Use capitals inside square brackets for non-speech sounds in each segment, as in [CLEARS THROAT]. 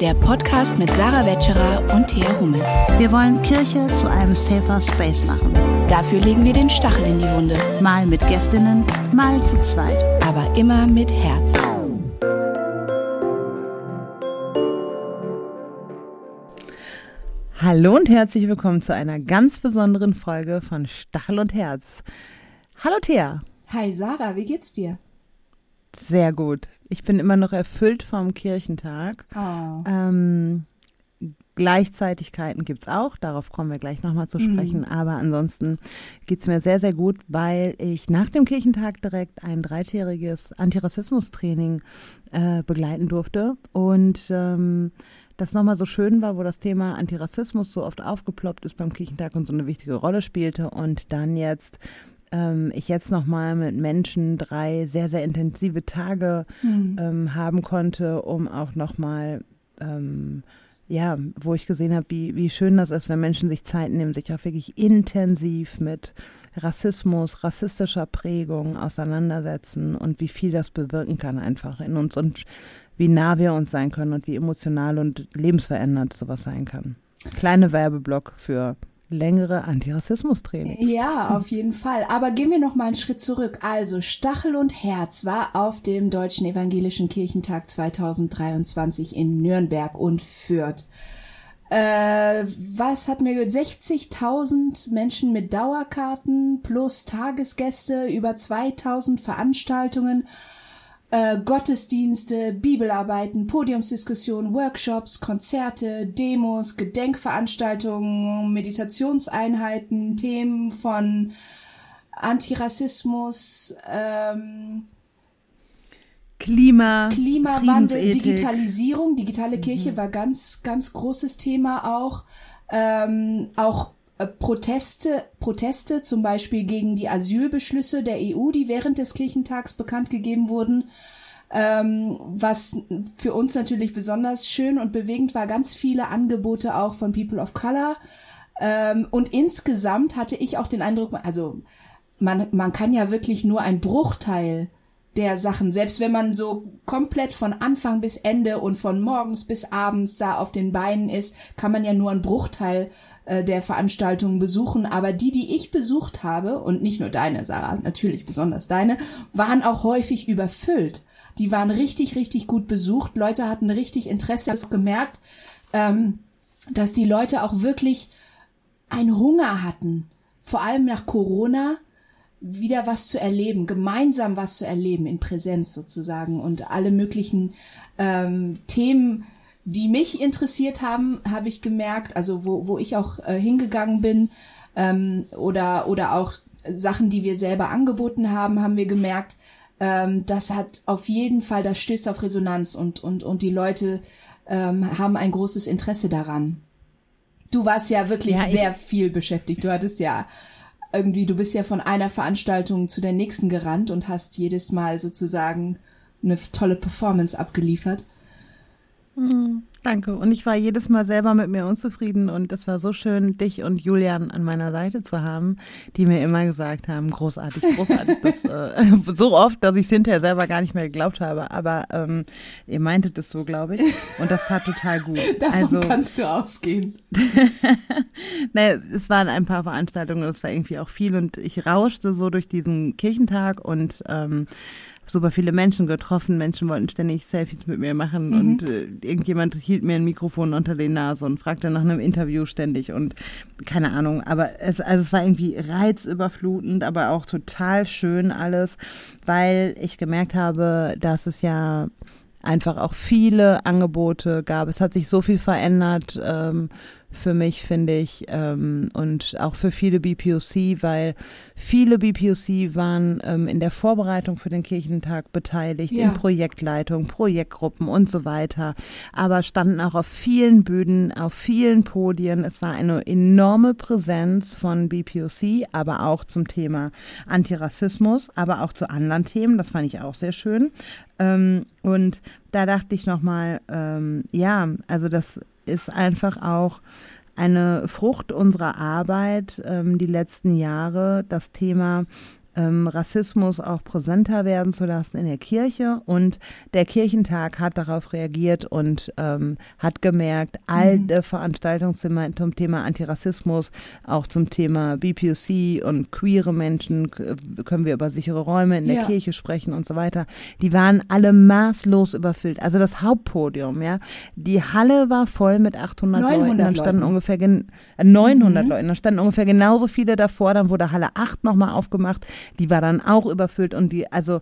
der Podcast mit Sarah Wetscherer und Thea Hummel. Wir wollen Kirche zu einem safer Space machen. Dafür legen wir den Stachel in die Wunde. Mal mit Gästinnen, mal zu zweit. Aber immer mit Herz. Hallo und herzlich willkommen zu einer ganz besonderen Folge von Stachel und Herz. Hallo Thea. Hi Sarah, wie geht's dir? Sehr gut. Ich bin immer noch erfüllt vom Kirchentag. Oh. Ähm, Gleichzeitigkeiten gibt's auch, darauf kommen wir gleich nochmal zu sprechen. Aber ansonsten geht's mir sehr, sehr gut, weil ich nach dem Kirchentag direkt ein dreitägiges Antirassismus-Training äh, begleiten durfte. Und ähm, das nochmal so schön war, wo das Thema Antirassismus so oft aufgeploppt ist beim Kirchentag und so eine wichtige Rolle spielte. Und dann jetzt ähm, ich jetzt nochmal mit Menschen drei sehr, sehr intensive Tage Mhm. ähm, haben konnte, um auch nochmal, ähm, ja, wo ich gesehen habe, wie, wie schön das ist, wenn Menschen sich Zeit nehmen, sich auch wirklich intensiv mit Rassismus, rassistischer Prägung auseinandersetzen und wie viel das bewirken kann einfach in uns und wie nah wir uns sein können und wie emotional und lebensverändert sowas sein kann. Kleine Werbeblock für längere Antirassismus-Training. Ja, auf jeden Fall. Aber gehen wir noch mal einen Schritt zurück. Also Stachel und Herz war auf dem Deutschen Evangelischen Kirchentag 2023 in Nürnberg und Fürth. Äh, was hatten wir gehört? 60.000 Menschen mit Dauerkarten plus Tagesgäste, über 2.000 Veranstaltungen, äh, Gottesdienste, Bibelarbeiten, Podiumsdiskussionen, Workshops, Konzerte, Demos, Gedenkveranstaltungen, Meditationseinheiten, Themen von Antirassismus, ähm, Klima, Klimawandel. Digitalisierung. Digitale Kirche war ganz, ganz großes Thema auch. Ähm, auch Proteste, Proteste zum Beispiel gegen die Asylbeschlüsse der EU, die während des Kirchentags bekannt gegeben wurden. Ähm, was für uns natürlich besonders schön und bewegend war, ganz viele Angebote auch von People of Color. Ähm, und insgesamt hatte ich auch den Eindruck, also man, man kann ja wirklich nur ein Bruchteil der Sachen, selbst wenn man so komplett von Anfang bis Ende und von morgens bis abends da auf den Beinen ist, kann man ja nur einen Bruchteil äh, der Veranstaltungen besuchen. Aber die, die ich besucht habe, und nicht nur deine, Sarah, natürlich besonders deine, waren auch häufig überfüllt. Die waren richtig, richtig gut besucht. Leute hatten richtig Interesse. Ich habe gemerkt, ähm, dass die Leute auch wirklich einen Hunger hatten, vor allem nach Corona, wieder was zu erleben, gemeinsam was zu erleben in Präsenz sozusagen und alle möglichen ähm, Themen, die mich interessiert haben, habe ich gemerkt, also wo, wo ich auch äh, hingegangen bin ähm, oder oder auch Sachen, die wir selber angeboten haben, haben wir gemerkt, ähm, das hat auf jeden Fall, das stößt auf Resonanz und und und die Leute ähm, haben ein großes Interesse daran. Du warst ja wirklich Ja, sehr viel beschäftigt. Du hattest ja irgendwie, du bist ja von einer Veranstaltung zu der nächsten gerannt und hast jedes Mal sozusagen eine tolle Performance abgeliefert. Danke. Und ich war jedes Mal selber mit mir unzufrieden und es war so schön, dich und Julian an meiner Seite zu haben, die mir immer gesagt haben, großartig, großartig. das, [LAUGHS] äh, so oft, dass ich es hinterher selber gar nicht mehr geglaubt habe. Aber ähm, ihr meintet es so, glaube ich. Und das tat total gut. [LAUGHS] Davon also, kannst du ausgehen. [LAUGHS] naja, es waren ein paar Veranstaltungen, es war irgendwie auch viel und ich rauschte so durch diesen Kirchentag und ähm, super viele Menschen getroffen. Menschen wollten ständig Selfies mit mir machen und äh, irgendjemand hielt mir ein Mikrofon unter die Nase und fragte nach einem Interview ständig und keine Ahnung. Aber es, also es war irgendwie reizüberflutend, aber auch total schön alles, weil ich gemerkt habe, dass es ja einfach auch viele Angebote gab. Es hat sich so viel verändert ähm, für mich, finde ich, ähm, und auch für viele BPOC, weil viele BPOC waren ähm, in der Vorbereitung für den Kirchentag beteiligt, Ja. in Projektleitung, Projektgruppen und so weiter, aber standen auch auf vielen Bühnen, auf vielen Podien. Es war eine enorme Präsenz von BPOC, aber auch zum Thema Antirassismus, aber auch zu anderen Themen. Das fand ich auch sehr schön. Ähm, und da dachte ich nochmal, ähm, ja, also das ist einfach auch eine Frucht unserer Arbeit ähm, die letzten Jahre, das Thema ähm, Rassismus auch präsenter werden zu lassen in der Kirche. Und der Kirchentag hat darauf reagiert und ähm, hat gemerkt, alte mhm. Veranstaltungen zum, Thema Antirassismus, auch zum Thema BPOC und queere Menschen, können wir über sichere Räume in der ja. Kirche sprechen und so weiter. Die waren alle maßlos überfüllt. Also das Hauptpodium, ja. Die Halle war voll mit 800 Leuten. Dann standen Leuten. ungefähr äh, 900 mhm. Leuten. Dann standen ungefähr genauso viele davor. Dann wurde Halle 8 nochmal aufgemacht. Die war dann auch überfüllt und die, also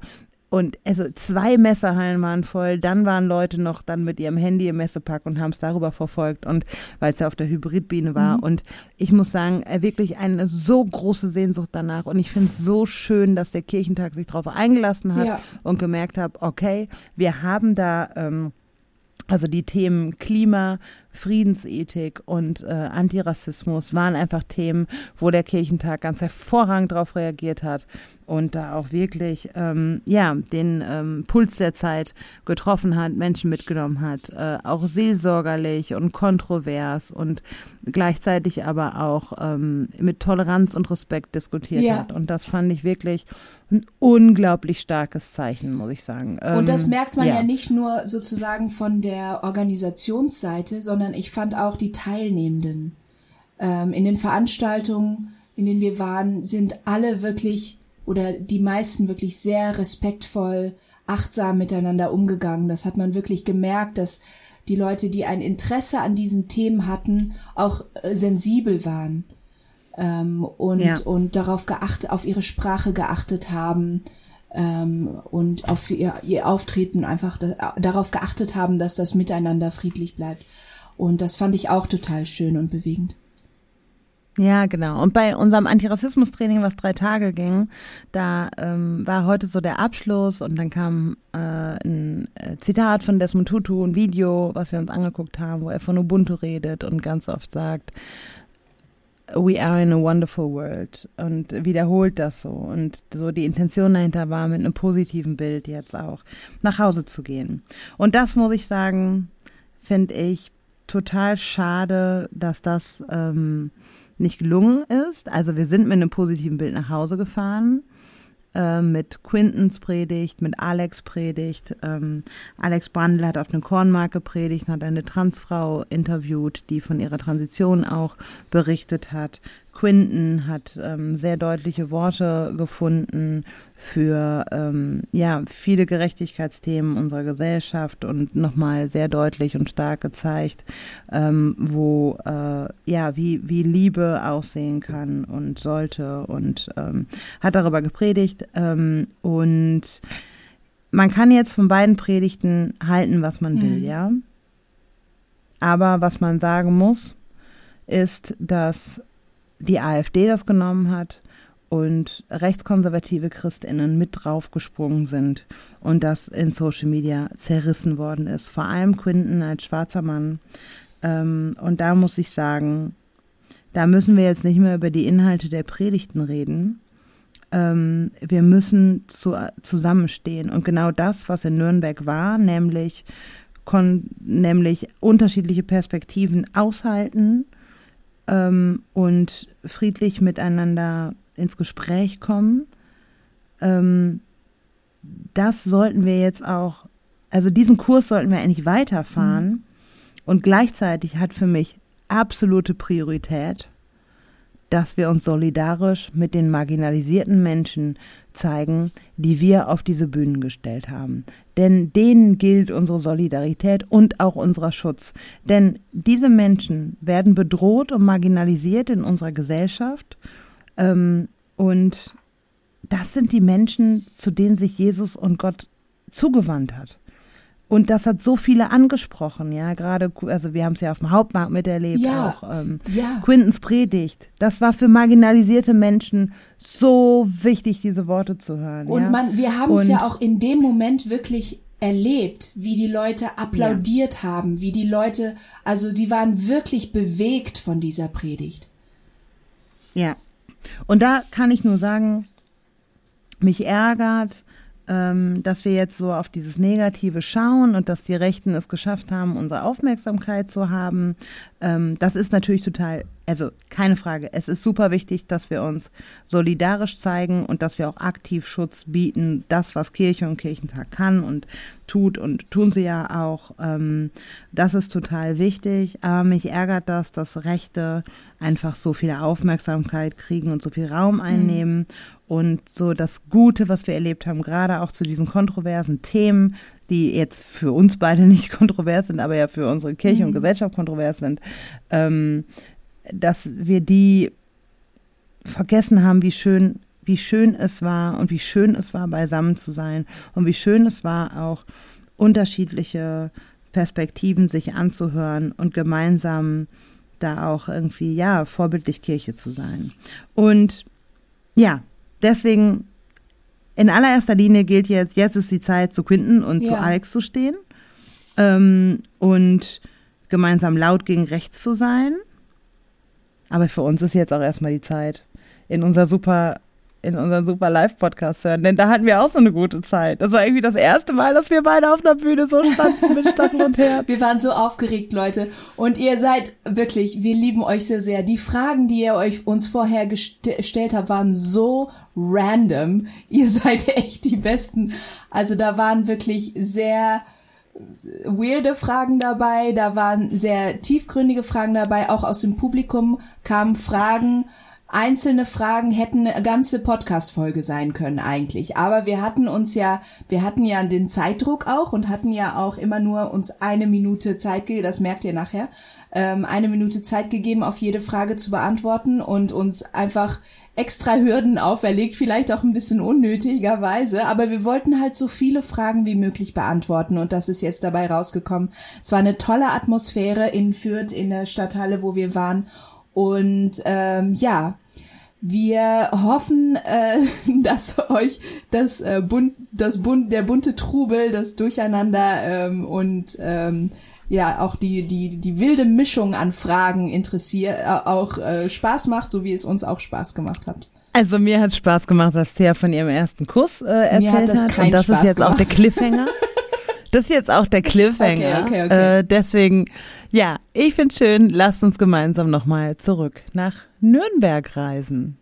und also zwei Messehallen waren voll, dann waren Leute noch dann mit ihrem Handy im Messepark und haben es darüber verfolgt und weil es ja auf der Hybridbiene war. Mhm. Und ich muss sagen, äh, wirklich eine so große Sehnsucht danach. Und ich finde es so schön, dass der Kirchentag sich darauf eingelassen hat ja. und gemerkt hat, okay, wir haben da ähm, also die Themen Klima, Friedensethik und äh, Antirassismus waren einfach Themen, wo der Kirchentag ganz hervorragend darauf reagiert hat und da auch wirklich ähm, ja den ähm, Puls der Zeit getroffen hat, Menschen mitgenommen hat, äh, auch seelsorgerlich und kontrovers und gleichzeitig aber auch ähm, mit Toleranz und Respekt diskutiert ja. hat. Und das fand ich wirklich ein unglaublich starkes Zeichen, muss ich sagen. und das ähm, merkt man ja. ja nicht nur sozusagen von der Organisationsseite, sondern ich fand auch die Teilnehmenden ähm, in den Veranstaltungen, in denen wir waren, sind alle wirklich oder die meisten wirklich sehr respektvoll, achtsam miteinander umgegangen. Das hat man wirklich gemerkt, dass die Leute, die ein Interesse an diesen Themen hatten, auch äh, sensibel waren ähm, und, ja. und darauf geachtet, auf ihre Sprache geachtet haben ähm, und auf ihr, ihr Auftreten einfach da, darauf geachtet haben, dass das Miteinander friedlich bleibt. Und das fand ich auch total schön und bewegend. Ja, genau. Und bei unserem Antirassismus-Training, was drei Tage ging, da ähm, war heute so der Abschluss und dann kam äh, ein äh, Zitat von Desmond Tutu, ein Video, was wir uns angeguckt haben, wo er von Ubuntu redet und ganz oft sagt, We are in a wonderful world und wiederholt das so und so die Intention dahinter war, mit einem positiven Bild jetzt auch nach Hause zu gehen. Und das muss ich sagen, finde ich total schade, dass das ähm, nicht gelungen ist. Also wir sind mit einem positiven Bild nach Hause gefahren. Äh, mit Quintens Predigt, mit Alex Predigt. Ähm, Alex Brandl hat auf eine Kornmark gepredigt, hat eine Transfrau interviewt, die von ihrer Transition auch berichtet hat. Quinton hat ähm, sehr deutliche Worte gefunden für ähm, ja viele Gerechtigkeitsthemen unserer Gesellschaft und nochmal sehr deutlich und stark gezeigt, ähm, wo äh, ja wie wie Liebe aussehen kann und sollte und ähm, hat darüber gepredigt ähm, und man kann jetzt von beiden Predigten halten, was man will, mhm. ja. Aber was man sagen muss, ist, dass die AfD das genommen hat und rechtskonservative Christinnen mit draufgesprungen sind und das in Social Media zerrissen worden ist. Vor allem Quinton als schwarzer Mann. Ähm, und da muss ich sagen, da müssen wir jetzt nicht mehr über die Inhalte der Predigten reden. Ähm, wir müssen zu, zusammenstehen. Und genau das, was in Nürnberg war, nämlich, kon, nämlich unterschiedliche Perspektiven aushalten ähm, und friedlich miteinander ins Gespräch kommen. Ähm, das sollten wir jetzt auch, also diesen Kurs sollten wir eigentlich weiterfahren. Mhm. Und gleichzeitig hat für mich absolute Priorität, dass wir uns solidarisch mit den marginalisierten Menschen zeigen, die wir auf diese Bühnen gestellt haben. Denn denen gilt unsere Solidarität und auch unser Schutz. Denn diese Menschen werden bedroht und marginalisiert in unserer Gesellschaft. Ähm, und das sind die Menschen, zu denen sich Jesus und Gott zugewandt hat. Und das hat so viele angesprochen, ja, gerade, also wir haben es ja auf dem Hauptmarkt miterlebt, ja, auch ähm, ja. Quintens Predigt. Das war für marginalisierte Menschen so wichtig, diese Worte zu hören. Und ja? man, wir haben es ja auch in dem Moment wirklich erlebt, wie die Leute applaudiert ja. haben, wie die Leute, also die waren wirklich bewegt von dieser Predigt. Ja. Und da kann ich nur sagen, mich ärgert, dass wir jetzt so auf dieses Negative schauen und dass die Rechten es geschafft haben, unsere Aufmerksamkeit zu haben. ähm, das ist natürlich total, also keine Frage, es ist super wichtig, dass wir uns solidarisch zeigen und dass wir auch aktiv Schutz bieten, das, was Kirche und Kirchentag kann und tut und tun sie ja auch. Ähm, das ist total wichtig, aber mich ärgert das, dass Rechte einfach so viel Aufmerksamkeit kriegen und so viel Raum einnehmen. Mhm. Und so das Gute, was wir erlebt haben, gerade auch zu diesen kontroversen Themen, die jetzt für uns beide [LAUGHS] nicht kontrovers sind, aber ja für unsere Kirche mhm. und Gesellschaft kontrovers sind, ähm, dass wir die vergessen haben, wie schön, wie schön es war und wie schön es war, beisammen zu sein und wie schön es war, auch unterschiedliche Perspektiven sich anzuhören und gemeinsam da auch irgendwie, ja, vorbildlich Kirche zu sein. Und ja, deswegen in allererster Linie gilt jetzt, jetzt ist die Zeit, zu Quinten und ja. zu Alex zu stehen ähm, und gemeinsam laut gegen rechts zu sein. Aber für uns ist jetzt auch erstmal die Zeit, in unser super in unseren super Live-Podcast hören, denn da hatten wir auch so eine gute Zeit. Das war irgendwie das erste Mal, dass wir beide auf einer Bühne so standen mit Stacheln und [LAUGHS] Herz. Wir waren so aufgeregt, Leute. Und ihr seid wirklich, wir lieben euch so sehr. Die Fragen, die ihr euch uns vorher gestellt habt, waren so random. [LAUGHS] Ihr seid echt die Besten. Also da waren wirklich sehr weirde Fragen dabei, da waren sehr tiefgründige Fragen dabei, auch aus dem Publikum kamen Fragen, einzelne Fragen hätten eine ganze Podcast-Folge sein können eigentlich. Aber wir hatten uns ja, wir hatten ja den Zeitdruck auch und hatten ja auch immer nur uns eine Minute Zeit gegeben, das merkt ihr nachher, ähm, eine Minute Zeit gegeben, auf jede Frage zu beantworten und uns einfach extra Hürden auferlegt, vielleicht auch ein bisschen unnötigerweise, aber wir wollten halt so viele Fragen wie möglich beantworten und das ist jetzt dabei rausgekommen. Es war eine tolle Atmosphäre in Fürth in der Stadthalle, wo wir waren und ähm, ja, wir hoffen, äh, [LAUGHS] dass euch das äh, bunt, das bunt, der bunte Trubel, das Durcheinander ähm, und ähm, ja auch die die die wilde Mischung an Fragen interessiert, äh, auch äh, Spaß macht, so wie es uns auch Spaß gemacht hat. Also mir hat Spaß gemacht, dass Thea von ihrem ersten Kuss äh, erzählt mir hat. Das und das Spaß ist jetzt gemacht. auch der Cliffhanger. [LAUGHS] Das ist jetzt auch der Cliffhanger. Okay, okay, okay. Äh, deswegen, ja, ich finde schön, lasst uns gemeinsam nochmal zurück nach Nürnberg reisen.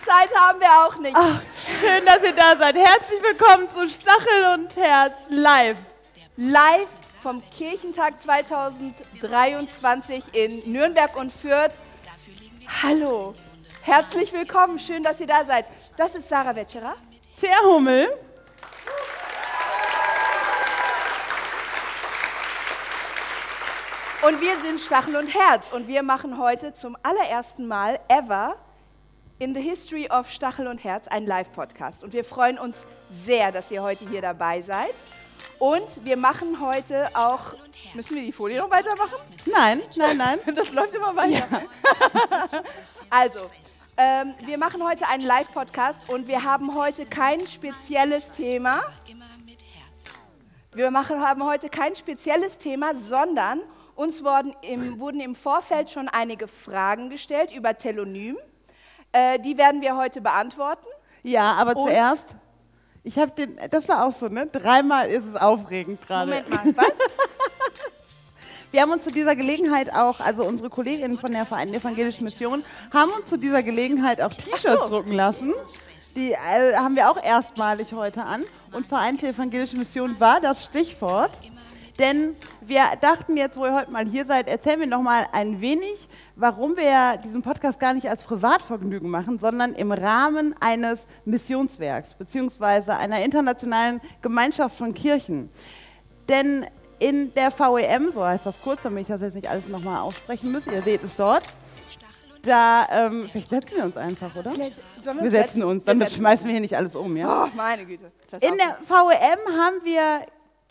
Zeit haben wir auch nicht. Ach, schön, dass ihr da seid. Herzlich willkommen zu Stachel und Herz live. Live vom Kirchentag 2023 in Nürnberg und Fürth. Hallo, herzlich willkommen. Schön, dass ihr da seid. Das ist Sarah Wetscherer. Thea Hummel. Und wir sind Stachel und Herz und wir machen heute zum allerersten Mal ever in the History of Stachel und Herz, ein Live-Podcast. Und wir freuen uns sehr, dass ihr heute hier dabei seid. Und wir machen heute auch. Müssen wir die Folie noch weitermachen? Nein, nein, nein. [LAUGHS] Das läuft immer weiter. Ja. [LAUGHS] also, ähm, wir machen heute einen Live-Podcast und wir haben heute kein spezielles Thema. Wir machen, haben heute kein spezielles Thema, sondern uns wurden im, wurden im Vorfeld schon einige Fragen gestellt über Telonym. Äh, die werden wir heute beantworten. Ja, aber Und zuerst, ich habe den, das war auch so, ne? Dreimal ist es aufregend gerade. Moment mal, was? [LAUGHS] Wir haben uns zu dieser Gelegenheit auch, also unsere Kolleginnen von der Vereinten Evangelischen Mission, haben uns zu dieser Gelegenheit auch T-Shirts drucken lassen. Die äh, haben wir auch erstmalig heute an. Und Vereinte Evangelische Mission war das Stichwort. Denn wir dachten jetzt, wo ihr heute mal hier seid, erzählen wir noch mal ein wenig, warum wir diesen Podcast gar nicht als Privatvergnügen machen, sondern im Rahmen eines Missionswerks beziehungsweise einer internationalen Gemeinschaft von Kirchen. Denn in der VEM, so heißt das kurz, damit ich das jetzt nicht alles nochmal aussprechen muss, ihr seht es dort, da, ähm, vielleicht setzen wir uns einfach, oder? Sollen Wir setzen uns, Wir dann setzen schmeißen wir hier nicht alles um, ja? Oh, meine Güte. In der VEM haben wir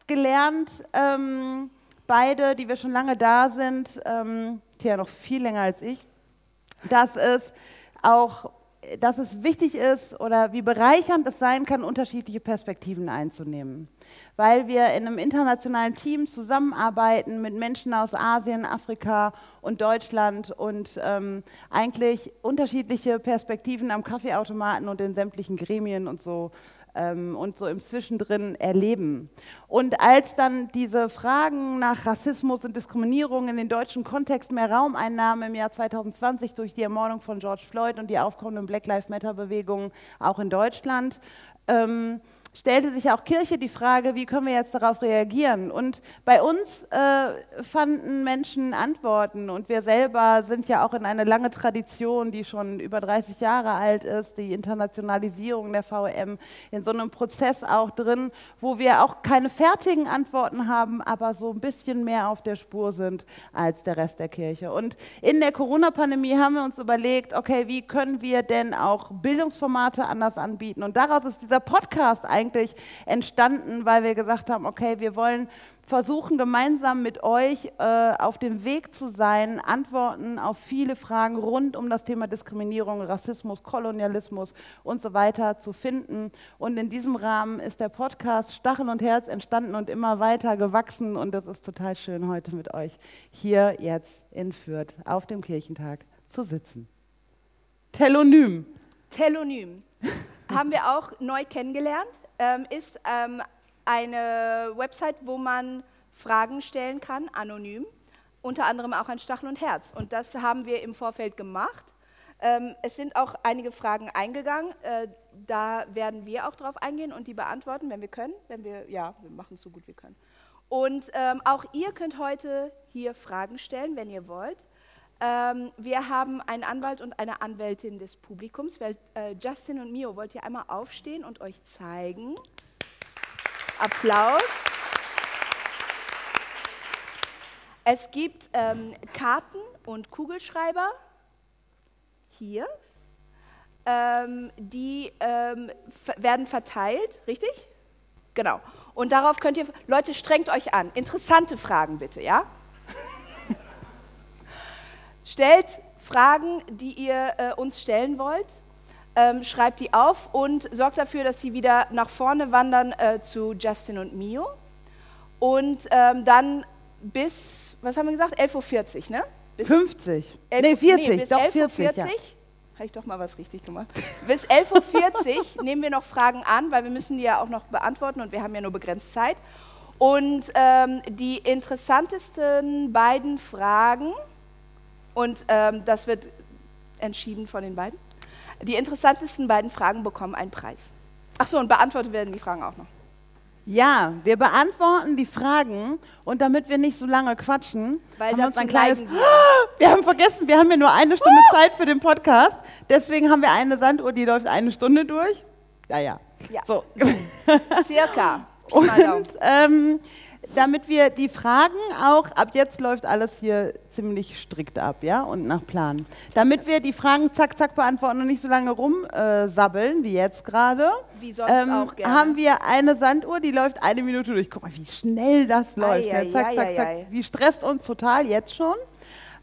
gelernt, ähm, beide, die wir schon lange da sind, ähm, Thea noch viel länger als ich, dass es auch, dass es wichtig ist oder wie bereichernd es sein kann, unterschiedliche Perspektiven einzunehmen. Weil wir in einem internationalen Team zusammenarbeiten mit Menschen aus Asien, Afrika und Deutschland und ähm, eigentlich unterschiedliche Perspektiven am Kaffeeautomaten und in sämtlichen Gremien und so ähm, und so im Zwischendrin erleben. Und als dann diese Fragen nach Rassismus und Diskriminierung in den deutschen Kontext mehr Raum einnahmen im Jahr 2020 durch die Ermordung von George Floyd und die aufkommenden Black Lives Matter-Bewegungen auch in Deutschland, ähm, stellte sich auch Kirche die Frage, wie können wir jetzt darauf reagieren? Und bei uns äh, fanden Menschen Antworten und wir selber sind ja auch in eine lange Tradition, die schon über 30 Jahre alt ist, die Internationalisierung der VM, in so einem Prozess auch drin, wo wir auch keine fertigen Antworten haben, aber so ein bisschen mehr auf der Spur sind als der Rest der Kirche. Und in der Corona-Pandemie haben wir uns überlegt, okay, wie können wir denn auch Bildungsformate anders anbieten? Und daraus ist dieser Podcast eigentlich entstanden, weil wir gesagt haben, okay, wir wollen versuchen, gemeinsam mit euch äh, auf dem Weg zu sein, Antworten auf viele Fragen rund um das Thema Diskriminierung, Rassismus, Kolonialismus und so weiter zu finden. Und in diesem Rahmen ist der Podcast Stachel und Herz entstanden und immer weiter gewachsen. Und das ist total schön, heute mit euch hier jetzt in Fürth auf dem Kirchentag zu sitzen. Telonym. Telonym. [LAUGHS] Haben wir auch neu kennengelernt. Ähm, ist ähm, eine Website, wo man Fragen stellen kann, anonym. Unter anderem auch an Stachel und Herz. Und das haben wir im Vorfeld gemacht. Ähm, es sind auch einige Fragen eingegangen. Äh, da werden wir auch drauf eingehen und die beantworten, wenn wir können. Wenn wir, ja, wir machen es so gut wir können. Und ähm, auch ihr könnt heute hier Fragen stellen, wenn ihr wollt. Ähm, wir haben einen Anwalt und eine Anwältin des Publikums. Weil, äh, Justin und Mio, wollt ihr einmal aufstehen und euch zeigen? Applaus. Es gibt ähm, Karten und Kugelschreiber hier. Ähm, die ähm, werden verteilt, richtig? Genau. Und darauf könnt ihr, Leute, strengt euch an. Interessante Fragen bitte, ja? Stellt Fragen, die ihr äh, uns stellen wollt. Ähm, schreibt die auf und sorgt dafür, dass sie wieder nach vorne wandern äh, zu Justin und Mio. Und ähm, dann bis, was haben wir gesagt? 11.40 Uhr, ne? Bis 50. 11 nee, 40, nee, bis doch 11.40 40. Ja. Habe ich doch mal was richtig gemacht. [LAUGHS] Bis 11.40 Uhr nehmen wir noch Fragen an, weil wir müssen die ja auch noch beantworten und wir haben ja nur begrenzt Zeit. Und ähm, die interessantesten beiden Fragen, und ähm, das wird entschieden von den beiden, die interessantesten beiden Fragen bekommen einen Preis. Ach so, und beantwortet werden die Fragen auch noch. Ja, wir beantworten die Fragen und damit wir nicht so lange quatschen, Weil haben wir uns ein kleines. wir. [GASPS] Wir haben vergessen, wir haben ja nur eine Stunde Zeit für den Podcast. Deswegen haben wir eine Sanduhr, die läuft eine Stunde durch. Ja, ja. Ja. So. [LAUGHS] Circa. Und ähm, damit wir die Fragen auch, ab jetzt läuft alles hier ziemlich strikt ab, ja, und nach Plan. Damit wir die Fragen zack, zack beantworten und nicht so lange rumsabbeln, wie jetzt gerade, Wie sonst ähm, auch gerne. haben wir eine Sanduhr, die läuft eine Minute durch. Guck mal, wie schnell das läuft. Ei, ne? Zack, ei, zack, ei, zack. Die stresst uns total jetzt schon.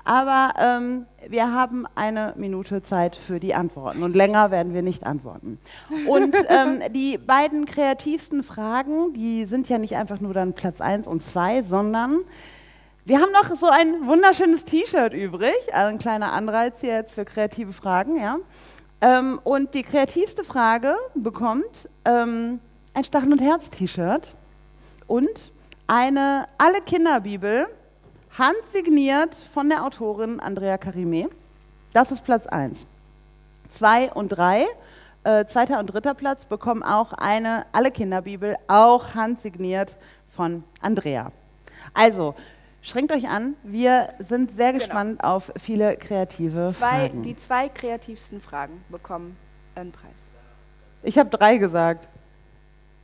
Aber ähm, wir haben eine Minute Zeit für die Antworten und länger werden wir nicht antworten. Und [LAUGHS] ähm, die beiden kreativsten Fragen, die sind ja nicht einfach nur dann Platz 1 und 2, sondern wir haben noch so ein wunderschönes T-Shirt übrig, also ein kleiner Anreiz hier jetzt für kreative Fragen, ja. Ähm, und die kreativste Frage bekommt ähm, ein Stachel- und Herz-T-Shirt und eine Alle Kinderbibel, handsigniert von der Autorin Andrea Carime. Das ist Platz 1. Zwei und drei, äh, zweiter und dritter Platz bekommen auch eine Alle Kinderbibel, auch handsigniert von Andrea. Also, schränkt euch an, wir sind sehr Genau. gespannt auf viele kreative Zwei, Fragen. die zwei kreativsten Fragen bekommen einen Preis. Ich habe drei gesagt.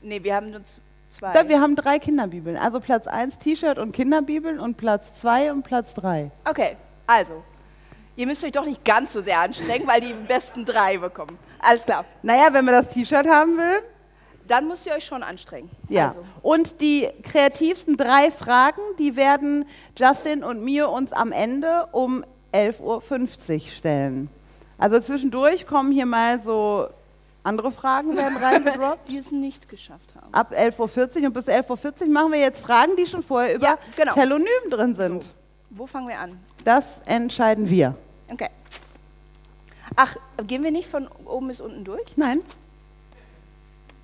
Nee, wir haben z- zwei. Da, wir haben drei Kinderbibeln. Also Platz 1 T-Shirt und Kinderbibeln und Platz 2 und Platz 3. okay, also, Ihr müsst euch doch nicht ganz so sehr anstrengen, weil die besten drei bekommen. Alles klar. Naja, wenn man das T-Shirt haben will. Dann müsst ihr euch schon anstrengen. Ja. Also, Und die kreativsten drei Fragen, die werden Justin und mir uns am Ende um 11.50 Uhr stellen. Also zwischendurch kommen hier mal so andere Fragen werden reingedroppt. [LAUGHS] die es nicht geschafft haben. Ab 11.40 Uhr und bis 11.40 Uhr machen wir jetzt Fragen, die schon vorher über Ja, genau. Telonym drin sind. Wo fangen wir an? Das entscheiden wir. Okay. Ach, gehen wir nicht von oben bis unten durch? Nein,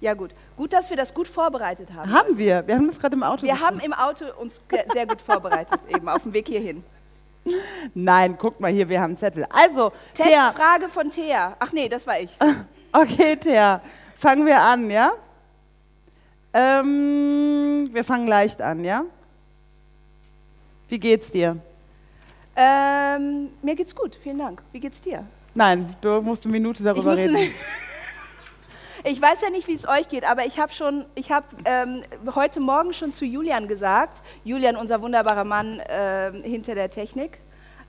Ja, gut. Gut, dass wir das gut vorbereitet haben. haben wir. Wir haben das gerade im Auto. Wir haben im Auto uns sehr gut vorbereitet, [LAUGHS] eben auf dem Weg hierhin. Nein, guck mal hier, wir haben Zettel. Also, Testfrage von Thea. Ach nee, das war ich. [LAUGHS] okay, Thea, fangen wir an, ja? Ähm, wir fangen leicht an, ja? Wie geht's dir? Ähm, mir geht's gut, vielen Dank. Wie geht's dir? Nein, du musst eine Minute Ich, darüber muss reden. [LAUGHS] ich weiß ja nicht, wie es euch geht, aber ich habe schon, ich habe ähm, heute Morgen schon zu Julian gesagt, Julian, unser wunderbarer Mann ähm, hinter der Technik,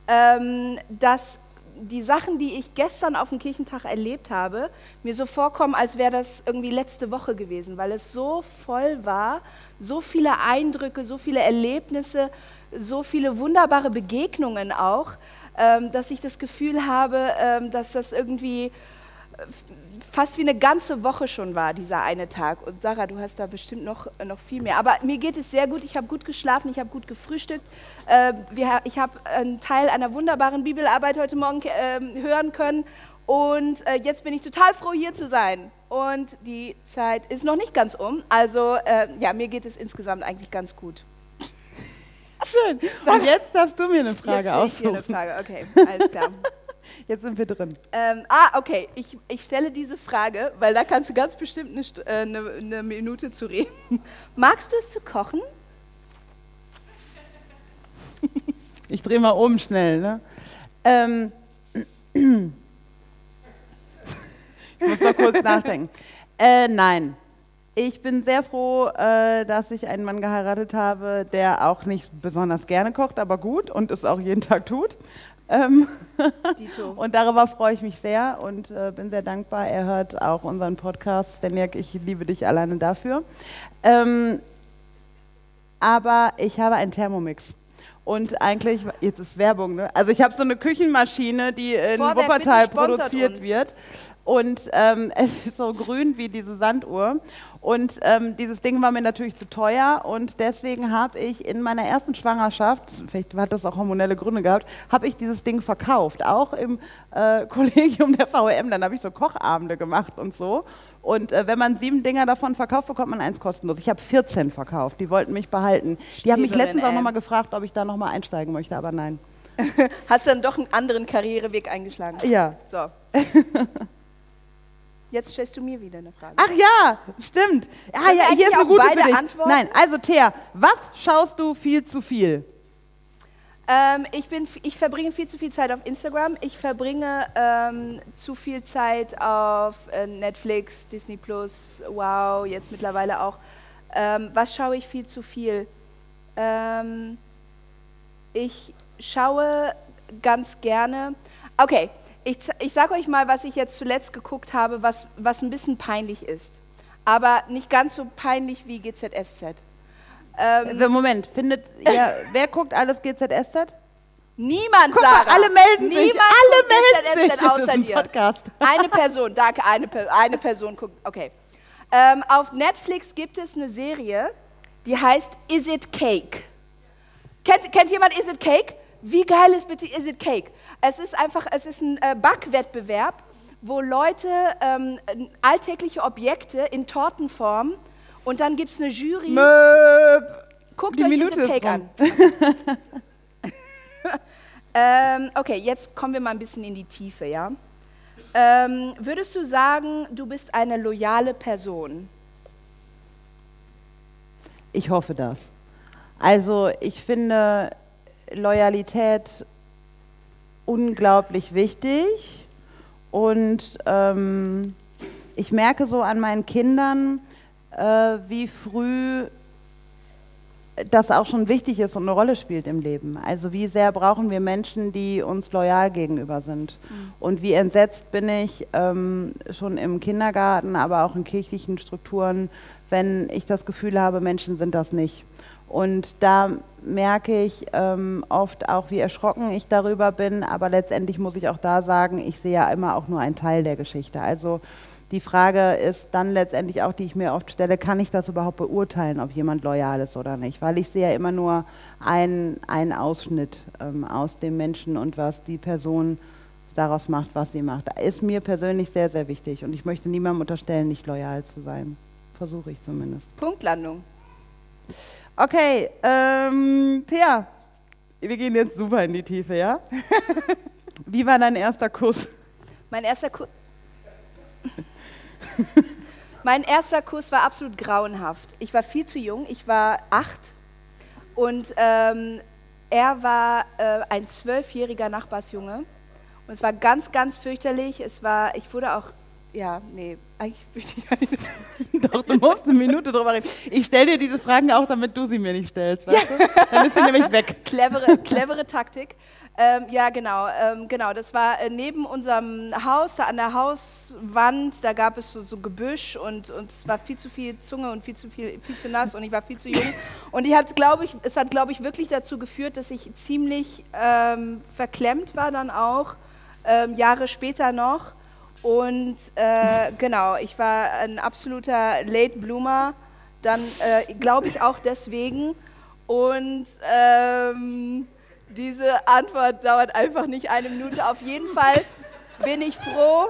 ähm, dass die Sachen, die ich gestern auf dem Kirchentag erlebt habe, mir so vorkommen, als wäre das irgendwie letzte Woche gewesen, weil es so voll war, so viele Eindrücke, so viele Erlebnisse, so viele wunderbare Begegnungen auch, ähm, dass ich das Gefühl habe, ähm, dass das irgendwie fast wie eine ganze Woche schon war, dieser eine Tag. Und Sarah, du hast da bestimmt noch, noch viel mehr. Aber mir geht es sehr gut. Ich habe gut geschlafen, ich habe gut gefrühstückt. Äh, wir, ich habe einen Teil einer wunderbaren Bibelarbeit heute Morgen äh, hören können. Und äh, jetzt bin ich total froh, hier zu sein. Und die Zeit ist noch nicht ganz um. Also äh, ja, mir geht es insgesamt eigentlich ganz gut. Schön. Und jetzt darfst du mir eine Frage jetzt stelle ich dir eine aussuchen. Frage. Okay, [LAUGHS] alles klar. Jetzt sind wir drin. Ähm, ah, okay. Ich, ich stelle diese Frage, weil da kannst du ganz bestimmt eine, St- äh, eine, eine Minute zu reden. [LAUGHS] Magst du es zu kochen? [LAUGHS] Ich drehe mal um schnell. Ne? Ähm, [CLEARS THROAT] ich muss noch kurz nachdenken. Äh, nein. Ich bin sehr froh, äh, dass ich einen Mann geheiratet habe, der auch nicht besonders gerne kocht, aber gut und es auch jeden Tag tut. Ähm, [LAUGHS] und darüber freue ich mich sehr und äh, bin sehr dankbar. Er hört auch unseren Podcast. Steniak, ich liebe dich alleine dafür. Ähm, aber ich habe einen Thermomix. Und eigentlich, jetzt ist Werbung, ne? Also ich habe so eine Küchenmaschine, die in Vorwerk, Wuppertal produziert uns. wird. Und ähm, [LAUGHS] es ist so grün wie diese Sanduhr. Und ähm, dieses Ding war mir natürlich zu teuer. Und deswegen habe ich in meiner ersten Schwangerschaft, vielleicht hat das auch hormonelle Gründe gehabt, habe ich dieses Ding verkauft. Auch im äh, [LAUGHS] Kollegium der VEM. Dann habe ich so Kochabende gemacht und so. Und äh, wenn man sieben Dinger davon verkauft, bekommt man eins kostenlos. Ich habe 14 verkauft. Die wollten mich behalten. Die haben mich letztens auch nochmal gefragt, ob ich da nochmal einsteigen möchte, aber nein. [LAUGHS] Hast du dann doch einen anderen Karriereweg eingeschlagen? Ja. So. [LAUGHS] Jetzt stellst du mir wieder eine Frage. Ach ja, stimmt. Ah ja, hier ist eine gute für dich. antworten? Nein, also Thea, was schaust du viel zu viel? Ähm, ich, bin, ich verbringe viel zu viel Zeit auf Instagram. Ich verbringe ähm, zu viel Zeit auf äh, Netflix, Disney Plus, Wow, jetzt mittlerweile auch. Ähm, was schaue ich viel zu viel? Ähm, ich schaue ganz gerne. Okay, ich, ich sage euch mal, was ich jetzt zuletzt geguckt habe, was, was ein bisschen peinlich ist. Aber nicht ganz so peinlich wie GZSZ. Ähm, Äh, Moment, findet [LAUGHS] ihr, wer guckt alles GZSZ? Niemand, Guck Sarah. mal, alle melden sich, Niemand alle guckt melden sich. GZSZ Das ist außer ein dir. Podcast. [LAUGHS] Eine Person, danke, eine, eine Person guckt. Okay. Ähm, auf Netflix gibt es eine Serie, die heißt Is It Cake? Kennt, kennt jemand Is It Cake? Wie geil ist bitte Is It Cake? Es ist einfach, es ist ein äh, Backwettbewerb, wo Leute ähm, alltägliche Objekte in Tortenform und dann gibt es eine Jury. Möp. Guckt Die euch Minute Cake an. [LAUGHS] ähm, okay, jetzt kommen wir mal ein bisschen in die Tiefe, ja? Ähm, würdest du sagen, du bist eine loyale Person? Ich hoffe das. Also ich finde Loyalität unglaublich wichtig und ähm, ich merke so an meinen Kindern, äh, wie früh das auch schon wichtig ist und eine Rolle spielt im Leben. Also wie sehr brauchen wir Menschen, die uns loyal gegenüber sind. Mhm. Und wie entsetzt bin ich ähm, schon im Kindergarten, aber auch in kirchlichen Strukturen, wenn ich das Gefühl habe, Menschen sind das nicht. Und da merke ich ähm, oft auch, wie erschrocken ich darüber bin, aber letztendlich muss ich auch da sagen, ich sehe ja immer auch nur einen Teil der Geschichte. Also die Frage ist dann letztendlich auch, die ich mir oft stelle, kann ich das überhaupt beurteilen, ob jemand loyal ist oder nicht? Weil ich sehe ja immer nur einen, einen Ausschnitt ähm, aus dem Menschen und was die Person daraus macht, was sie macht. Ist mir persönlich sehr, sehr wichtig und ich möchte niemandem unterstellen, nicht loyal zu sein. Versuche ich zumindest. Punktlandung. Okay, ähm, Thea, wir gehen jetzt super in die Tiefe, ja? [LAUGHS] Wie war dein erster Kuss? Mein erster Kuss. [LAUGHS] mein erster Kuss war absolut grauenhaft. Ich war viel zu jung, ich war acht und ähm, er war äh, ein zwölfjähriger Nachbarsjunge. Und es war ganz, ganz fürchterlich. Es war, ich wurde auch ja, nee, eigentlich möchte ich nicht. Doch, du musst eine Minute drüber reden. Ich stelle dir diese Fragen auch, damit du sie mir nicht stellst, weißt du? Dann ist sie nämlich weg. Clevere, clevere Taktik. Ähm, ja, genau, ähm, genau. Das war äh, neben unserem Haus, da an der Hauswand, da gab es so, so, Gebüsch und, und es war viel zu viel Zunge und viel zu viel, viel zu nass und ich war viel zu jung. Und ich hat, ich, es hat, glaube ich, wirklich dazu geführt, dass ich ziemlich ähm, verklemmt war dann auch, ähm, Jahre später noch. Und äh, genau, ich war ein absoluter Late Bloomer, dann äh, glaube ich auch deswegen. Und ähm, diese Antwort dauert einfach nicht eine Minute. Auf jeden Fall bin ich froh,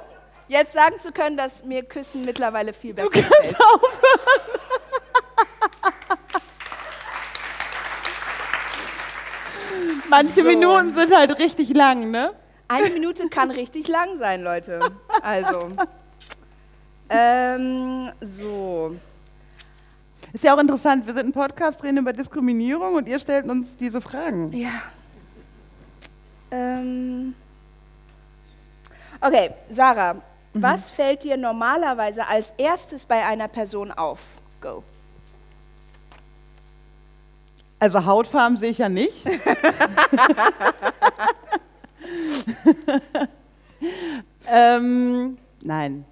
jetzt sagen zu können, dass mir Küssen mittlerweile viel besser du gefällt. Aufhören. [LAUGHS] Manche so. Minuten sind halt richtig lang, ne? Eine Minute kann richtig lang sein, Leute. Also. Ähm, so. Ist ja auch interessant, wir sind ein Podcast drehen über Diskriminierung und ihr stellt uns diese Fragen. Ja. Ähm. Okay, Sarah, mhm. was fällt dir normalerweise als erstes bei einer Person auf? Go. Also Hautfarben sehe ich ja nicht. [LAUGHS] [LAUGHS] ähm, nein.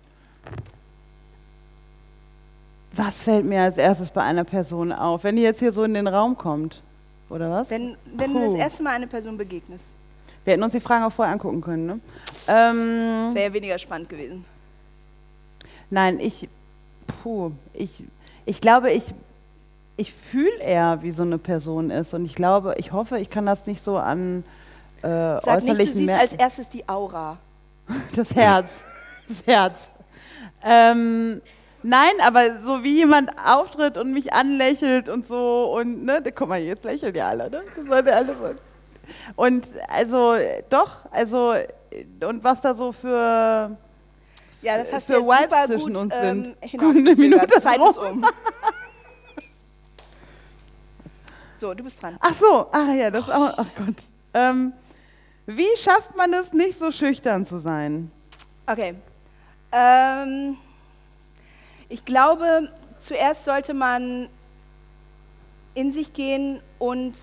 Was fällt mir als erstes bei einer Person auf, wenn die jetzt hier so in den Raum kommt? Oder was? Wenn, wenn du das erste Mal einer Person begegnest. Wir hätten uns die Fragen auch vorher angucken können, ne? Ähm, das wäre ja weniger spannend gewesen. Nein, ich, puh, ich, ich glaube, ich, ich fühle eher, wie so eine Person ist. Und ich glaube, ich hoffe, ich kann das nicht so an äh, Sag nicht, du siehst als erstes die Aura. [LAUGHS] Das Herz. Das Herz. Ähm, nein, aber so wie jemand auftritt und mich anlächelt und so und ne, guck mal, jetzt lächeln ja alle, ne? Das sollte alles so. Und also doch, also und was da so für ja, das hast du jetzt super gut uns ähm, hinausgezögert. Zeit ist um. [LAUGHS] so, du bist dran. Ach so, ah ja, das auch, ach Gott. Ähm, wie schafft man es, nicht so schüchtern zu sein? Okay. Ähm, ich glaube, zuerst sollte man in sich gehen und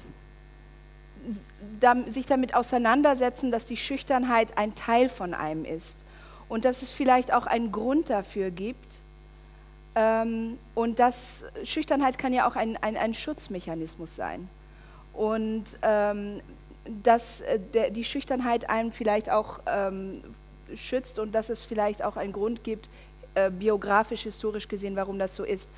sich damit auseinandersetzen, dass die Schüchternheit ein Teil von einem ist und dass es vielleicht auch einen Grund dafür gibt. Ähm, und dass Schüchternheit kann ja auch ein, ein, ein Schutzmechanismus sein. Und ähm, dass äh, der, die Schüchternheit einen vielleicht auch ähm, schützt und dass es vielleicht auch einen Grund gibt, äh, biografisch, historisch gesehen, warum das so ist.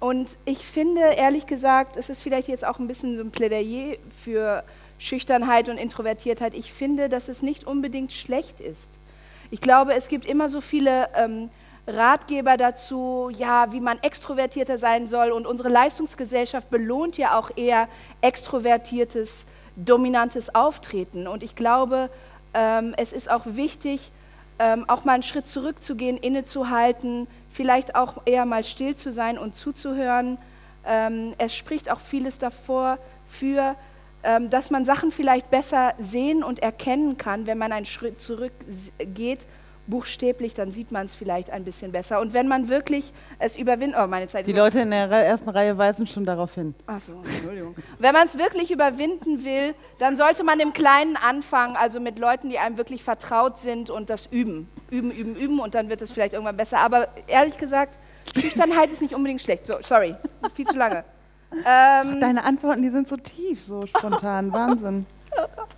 Und ich finde, ehrlich gesagt, es ist vielleicht jetzt auch ein bisschen so ein Plädoyer für Schüchternheit und Introvertiertheit. Ich finde, dass es nicht unbedingt schlecht ist. Ich glaube, es gibt immer so viele ähm, Ratgeber dazu, ja, wie man extrovertierter sein soll. Und unsere Leistungsgesellschaft belohnt ja auch eher extrovertiertes dominantes Auftreten. Und ich glaube, ähm, es ist auch wichtig, ähm, auch mal einen Schritt zurückzugehen, innezuhalten, vielleicht auch eher mal still zu sein und zuzuhören. Ähm, es spricht auch vieles davor für, dass man Sachen vielleicht besser sehen und erkennen kann, wenn man einen Schritt zurückgeht buchstäblich, dann sieht man es vielleicht ein bisschen besser. Und wenn man wirklich es überwinden, oh, meine Zeit Die. Leute in der ersten Reihe weisen schon darauf hin. Ach so, Entschuldigung. Wenn man es wirklich überwinden will, dann sollte man im Kleinen anfangen, also mit Leuten, die einem wirklich vertraut sind und das üben. Üben, üben, üben und dann wird es vielleicht irgendwann besser. Aber ehrlich gesagt, Schüchternheit ist nicht unbedingt schlecht. So, sorry, viel zu lange. Ähm, Deine Antworten, die sind so tief, so spontan. Wahnsinn. [LAUGHS]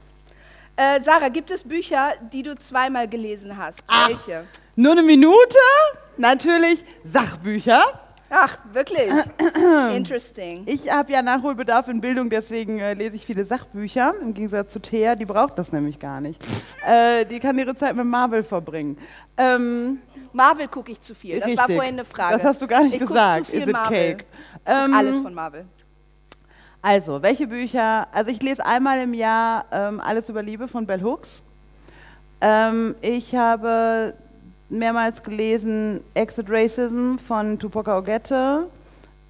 äh, Sarah, gibt es Bücher, die du zweimal gelesen hast? Welche? Nur eine Minute? Natürlich Sachbücher. Ach, wirklich? [CLEARS THROAT] Interesting. Ich habe ja Nachholbedarf in Bildung, deswegen äh, lese ich viele Sachbücher. Im Gegensatz zu Thea, die braucht das nämlich gar nicht. äh, die kann ihre Zeit mit Marvel verbringen. Ähm, Marvel gucke ich zu viel. Das war richtig. vorhin eine Frage. Das hast du gar nicht ich gesagt. Zu viel Is it Marvel. cake? Ähm, alles von Marvel. Also, welche Bücher? Also, ich lese einmal im Jahr ähm, Alles über Liebe von Bell Hooks. Ähm, ich habe mehrmals gelesen Exit Racism von Tupoka Ogette.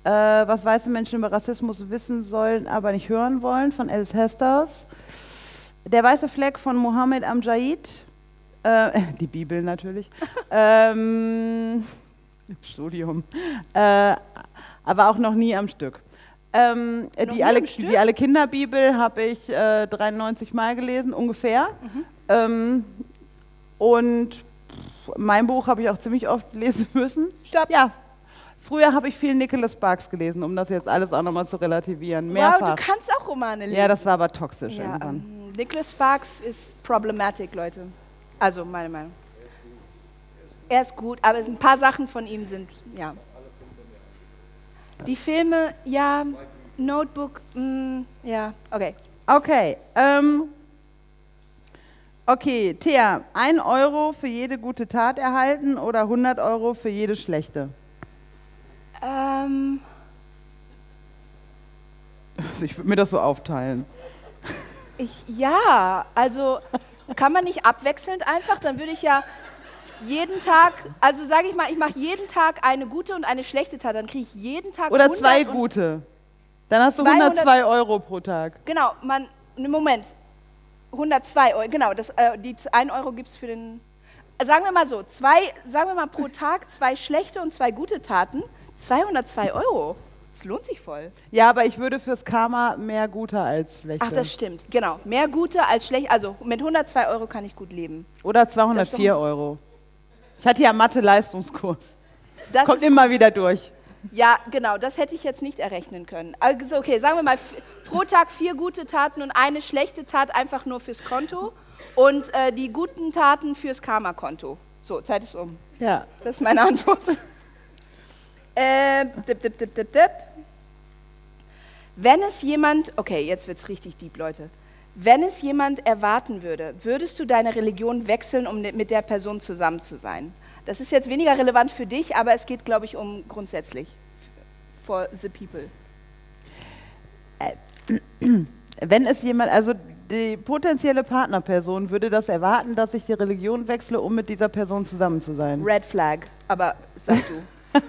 Äh, was weiße Menschen über Rassismus wissen sollen, aber nicht hören wollen von Alice Hesters. Der weiße Fleck von Mohammed Amjad. Äh, [LAUGHS] die Bibel natürlich. [LAUGHS] ähm, Im Studium. Äh, aber auch noch nie am Stück. Ähm, äh, die, alle, die alle Kinderbibel habe ich äh, 93 Mal gelesen, ungefähr. Mhm. Ähm, und mein Buch habe ich auch ziemlich oft [LAUGHS] lesen müssen. Stopp. Ja. Früher habe ich viel Nicholas Sparks gelesen, um das jetzt alles auch nochmal zu relativieren. Wow, Mehrfach. du kannst auch Romane lesen. ja, das war aber toxisch Ja, irgendwann. ähm, Nicholas Sparks ist problematic, Leute. Also, meine Meinung. Er ist gut, aber es- ein paar Sachen von ihm sind, ja. Die Filme, ja, Notebook, mm, ja, okay. Okay. Ähm, okay, Thea, 1 Euro für jede gute Tat erhalten oder 100 Euro für jede schlechte? Ähm, [LAUGHS] ich würde mir das so aufteilen. ich, ja, also kann man nicht abwechselnd einfach, dann würde ich ja jeden Tag, also sage ich mal, ich mache jeden Tag eine gute und eine schlechte Tat, dann kriege ich jeden Tag Oder 100 zwei gute. Dann hast du 200 102 Euro pro Tag. Genau, man, ne Moment, 102 Euro, genau, das, äh, die 1 Euro gibt es für den, sagen wir mal so, zwei, sagen wir mal pro Tag zwei schlechte und zwei gute Taten, 202 Euro. Das lohnt sich voll. Ja, aber ich würde fürs Karma mehr guter als schlechte. Ach, das stimmt, genau. Mehr gute als schlecht, also mit 102 Euro kann ich gut leben. Oder Das 204 ist doch- Euro. Ich hatte ja Mathe-Leistungskurs. Das Kommt immer wieder durch. ja, genau, das hätte ich jetzt nicht errechnen können. Also okay, sagen wir mal, pro Tag vier gute Taten und eine schlechte Tat einfach nur fürs Konto und äh, die guten Taten fürs Karma-Konto. So, Zeit ist um. Ja. Das ist meine Antwort. [LAUGHS] äh, dip, dip, dip, dip, dip. Wenn es jemand, okay, jetzt wird es richtig deep, Leute. Wenn es jemand erwarten würde, würdest du deine Religion wechseln, um mit der Person zusammen zu sein? Das ist jetzt weniger relevant für dich, aber es geht, glaube ich, um grundsätzlich. For the people. [CLEARS THROAT] Wenn es jemand, also die potenzielle Partnerperson würde das erwarten, dass ich die Religion wechsle, um mit dieser Person zusammen zu sein. Red Flag, aber sag du. [LAUGHS]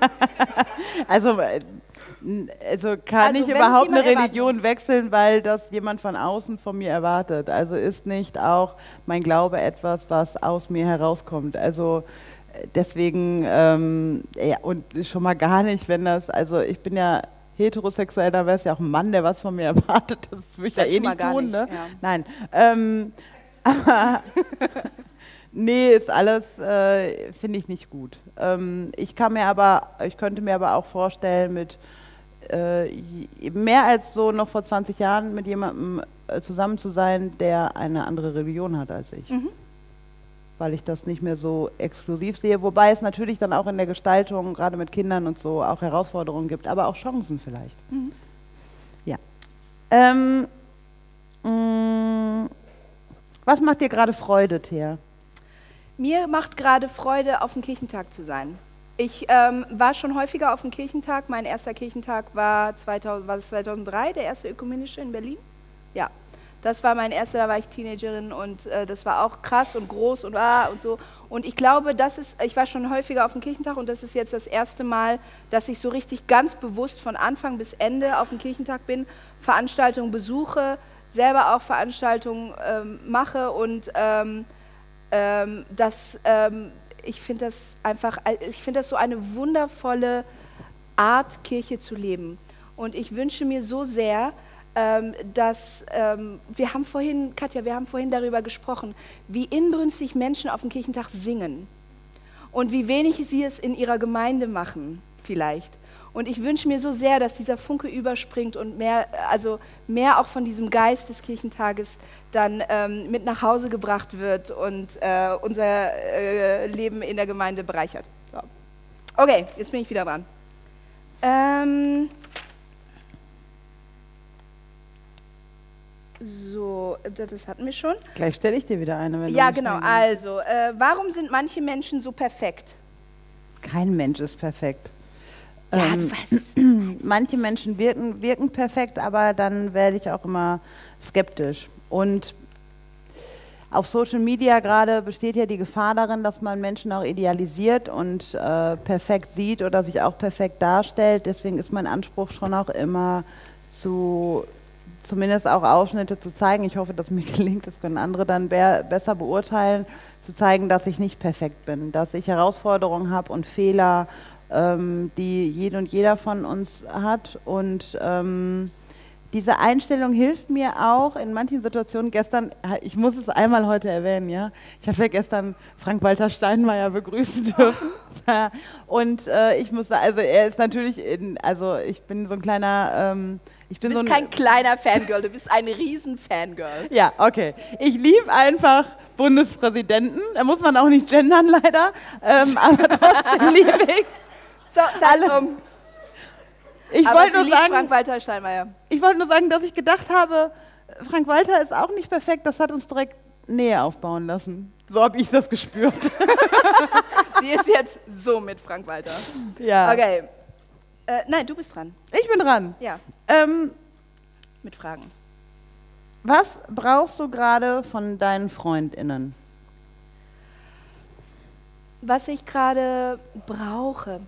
Also, äh, also kann Also, ich überhaupt eine Religion wechseln, weil das jemand von außen von mir erwartet. Also ist nicht auch mein Glaube etwas, was aus mir herauskommt. Also äh, deswegen, ähm, ja, und schon mal gar nicht, wenn das, also ich bin ja heterosexuell, da wäre es ja auch ein Mann, der was von mir [LAUGHS] erwartet. Das würde ich ja eh nicht tun, nicht, ne? ja. Nein. Ähm, [LAUGHS] aber Nee, ist alles, äh, finde ich nicht gut. Ähm, ich kann mir aber, ich könnte mir aber auch vorstellen, mit äh, mehr als so noch vor 20 Jahren mit jemandem äh, zusammen zu sein, der eine andere Religion hat als ich. Mhm. Weil ich das nicht mehr so exklusiv sehe. Wobei es natürlich dann auch in der Gestaltung, gerade mit Kindern und so, auch Herausforderungen gibt, aber auch Chancen vielleicht. Mhm. Ja. Ähm, mh, was macht dir gerade Freude, Thea? Mir macht gerade Freude, auf dem Kirchentag zu sein. Ich ähm, war schon häufiger auf dem Kirchentag. Mein erster Kirchentag war, 2000, war es 2003, der erste ökumenische in Berlin. Ja, das war mein erster, da war ich Teenagerin und äh, das war auch krass und groß und ah und so. Und ich glaube, das ist, ich war schon häufiger auf dem Kirchentag und das ist jetzt das erste Mal, dass ich so richtig ganz bewusst von Anfang bis Ende auf dem Kirchentag bin, Veranstaltungen besuche, selber auch Veranstaltungen ähm, mache und ähm, Ähm, das, ähm, ich finde das einfach, äh, ich finde das so eine wundervolle Art, Kirche zu leben. Und ich wünsche mir so sehr, ähm, dass ähm, wir haben vorhin, Katja, wir haben vorhin darüber gesprochen, wie inbrünstig Menschen auf dem Kirchentag singen und wie wenig sie es in ihrer Gemeinde machen, vielleicht. Und ich wünsche mir so sehr, dass dieser Funke überspringt und mehr, also mehr auch von diesem Geist des Kirchentages dann ähm, mit nach Hause gebracht wird und äh, unser äh, Leben in der Gemeinde bereichert. So. Okay, jetzt bin ich wieder dran. Ähm, so, das hatten wir schon. Gleich stelle ich dir wieder eine. Wenn Ja, genau. Also, äh, warum sind manche Menschen so perfekt? Kein Mensch ist perfekt. Ja, Ähm, es. [CLEARS THROAT] manche Menschen wirken, wirken perfekt, aber dann werde ich auch immer skeptisch. Und auf Social Media gerade besteht ja die Gefahr darin, dass man Menschen auch idealisiert und äh, perfekt sieht oder sich auch perfekt darstellt. Deswegen ist mein Anspruch schon auch immer zu zumindest auch Ausschnitte zu zeigen. Ich hoffe, dass mir [LAUGHS] gelingt, das können andere dann be besser beurteilen, zu zeigen, dass ich nicht perfekt bin, dass ich Herausforderungen habe und Fehler, ähm, die jede und jeder von uns hat. Und ähm, diese Einstellung hilft mir auch in manchen Situationen. Gestern, ich muss es einmal heute erwähnen, ja. Ich habe ja gestern Frank-Walter Steinmeier begrüßen dürfen. [LAUGHS] Und äh, ich muss sagen, also er ist natürlich, in, also ich bin so ein kleiner, ähm, ich bin Du so bist ein, kein kleiner Fangirl, du bist ein riesen Fangirl. ja, okay. Ich liebe einfach Bundespräsidenten. Da muss man auch nicht gendern, leider. Ähm, aber trotzdem [LAUGHS] liebe ich's. So, Zeit um. Ich wollte nur sagen, Frank-Walter Steinmeier. ich wollte nur sagen, dass ich gedacht habe, Frank Walter ist auch nicht perfekt. Das hat uns direkt Nähe aufbauen lassen. So habe ich das gespürt. [LAUGHS] Sie ist jetzt so mit Frank-Walter. ja. Okay. Äh, nein, du bist dran. Ich bin dran. Ja, Ähm, mit Fragen. was brauchst du gerade von deinen FreundInnen? Was ich gerade brauche.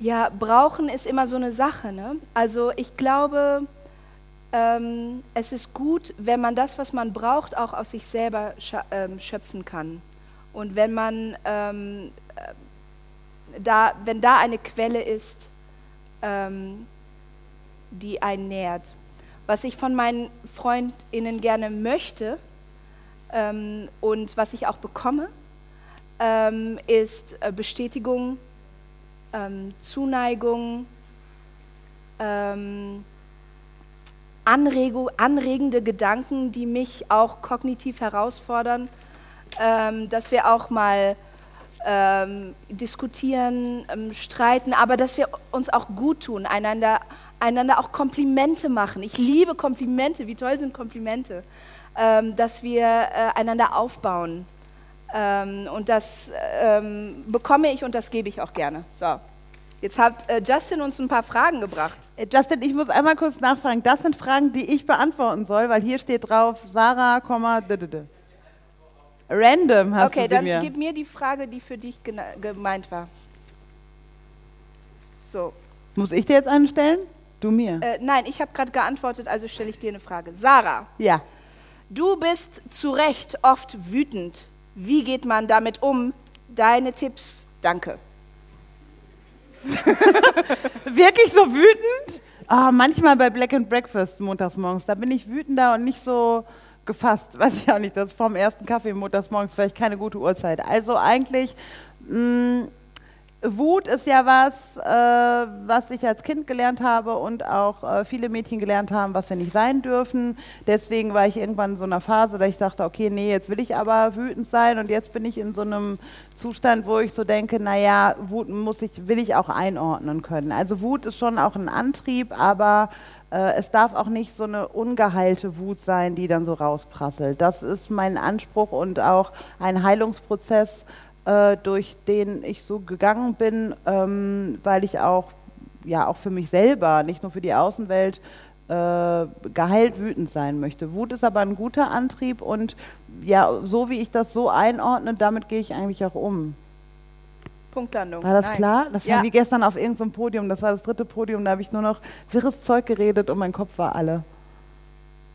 Ja, brauchen ist immer so eine Sache. Ne? Also ich glaube, ähm, es ist gut, wenn man das, was man braucht, auch aus sich selber ähm, schöpfen kann. Und wenn man ähm, äh, da, wenn da eine Quelle ist, ähm, die einen nährt. Was ich von meinen FreundInnen gerne möchte ähm, und was ich auch bekomme, ähm, ist äh, Bestätigung, ähm, Zuneigung, ähm, Anregu anregende Gedanken, die mich auch kognitiv herausfordern, ähm, dass wir auch mal ähm, diskutieren, ähm, streiten, aber dass wir uns auch gut tun, einander, einander auch Komplimente machen. Ich liebe Komplimente, wie toll sind Komplimente, ähm, dass wir äh, einander aufbauen. Ähm, und das ähm, bekomme ich und das gebe ich auch gerne. So, jetzt hat äh, Justin uns ein paar Fragen gebracht. Äh, Justin, ich muss einmal kurz nachfragen. Das sind Fragen, die ich beantworten soll, weil hier steht drauf Sarah, Komma, d -d -d. Random hast okay, du sie dann mir. gib mir die Frage, die für dich gemeint war. So, Muss ich dir jetzt einen stellen? Du mir. äh, nein, ich habe gerade geantwortet, also stelle ich dir eine Frage. Sarah, ja. du bist zu Recht oft wütend. Wie geht man damit um? Deine Tipps, danke. [LAUGHS] Wirklich so wütend? Ah, manchmal bei Black and Breakfast montags morgens, da bin ich wütender und nicht so gefasst. Weiß ich auch nicht, das ist vom ersten Kaffee montags morgens vielleicht keine gute Uhrzeit. Also eigentlich, mh, Wut ist ja was, äh, was ich als Kind gelernt habe und auch äh, viele Mädchen gelernt haben, was wir nicht sein dürfen. Deswegen war ich irgendwann in so einer Phase, da ich sagte, okay, nee, jetzt will ich aber wütend sein und jetzt bin ich in so einem Zustand, wo ich so denke, naja, Wut muss ich, will ich auch einordnen können. Also Wut ist schon auch ein Antrieb, aber äh, es darf auch nicht so eine ungeheilte Wut sein, die dann so rausprasselt. Das ist mein Anspruch und auch ein Heilungsprozess, äh, durch den ich so gegangen bin, ähm, weil ich auch, ja, auch für mich selber, nicht nur für die Außenwelt, äh, geheilt wütend sein möchte. Wut ist aber ein guter Antrieb und ja, so wie ich das so einordne, damit gehe ich eigentlich auch um. Punktlandung. War das Nice. klar? Das ja. war wie gestern auf irgendeinem Podium, das war das dritte Podium, da habe ich nur noch wirres Zeug geredet und mein Kopf war alle.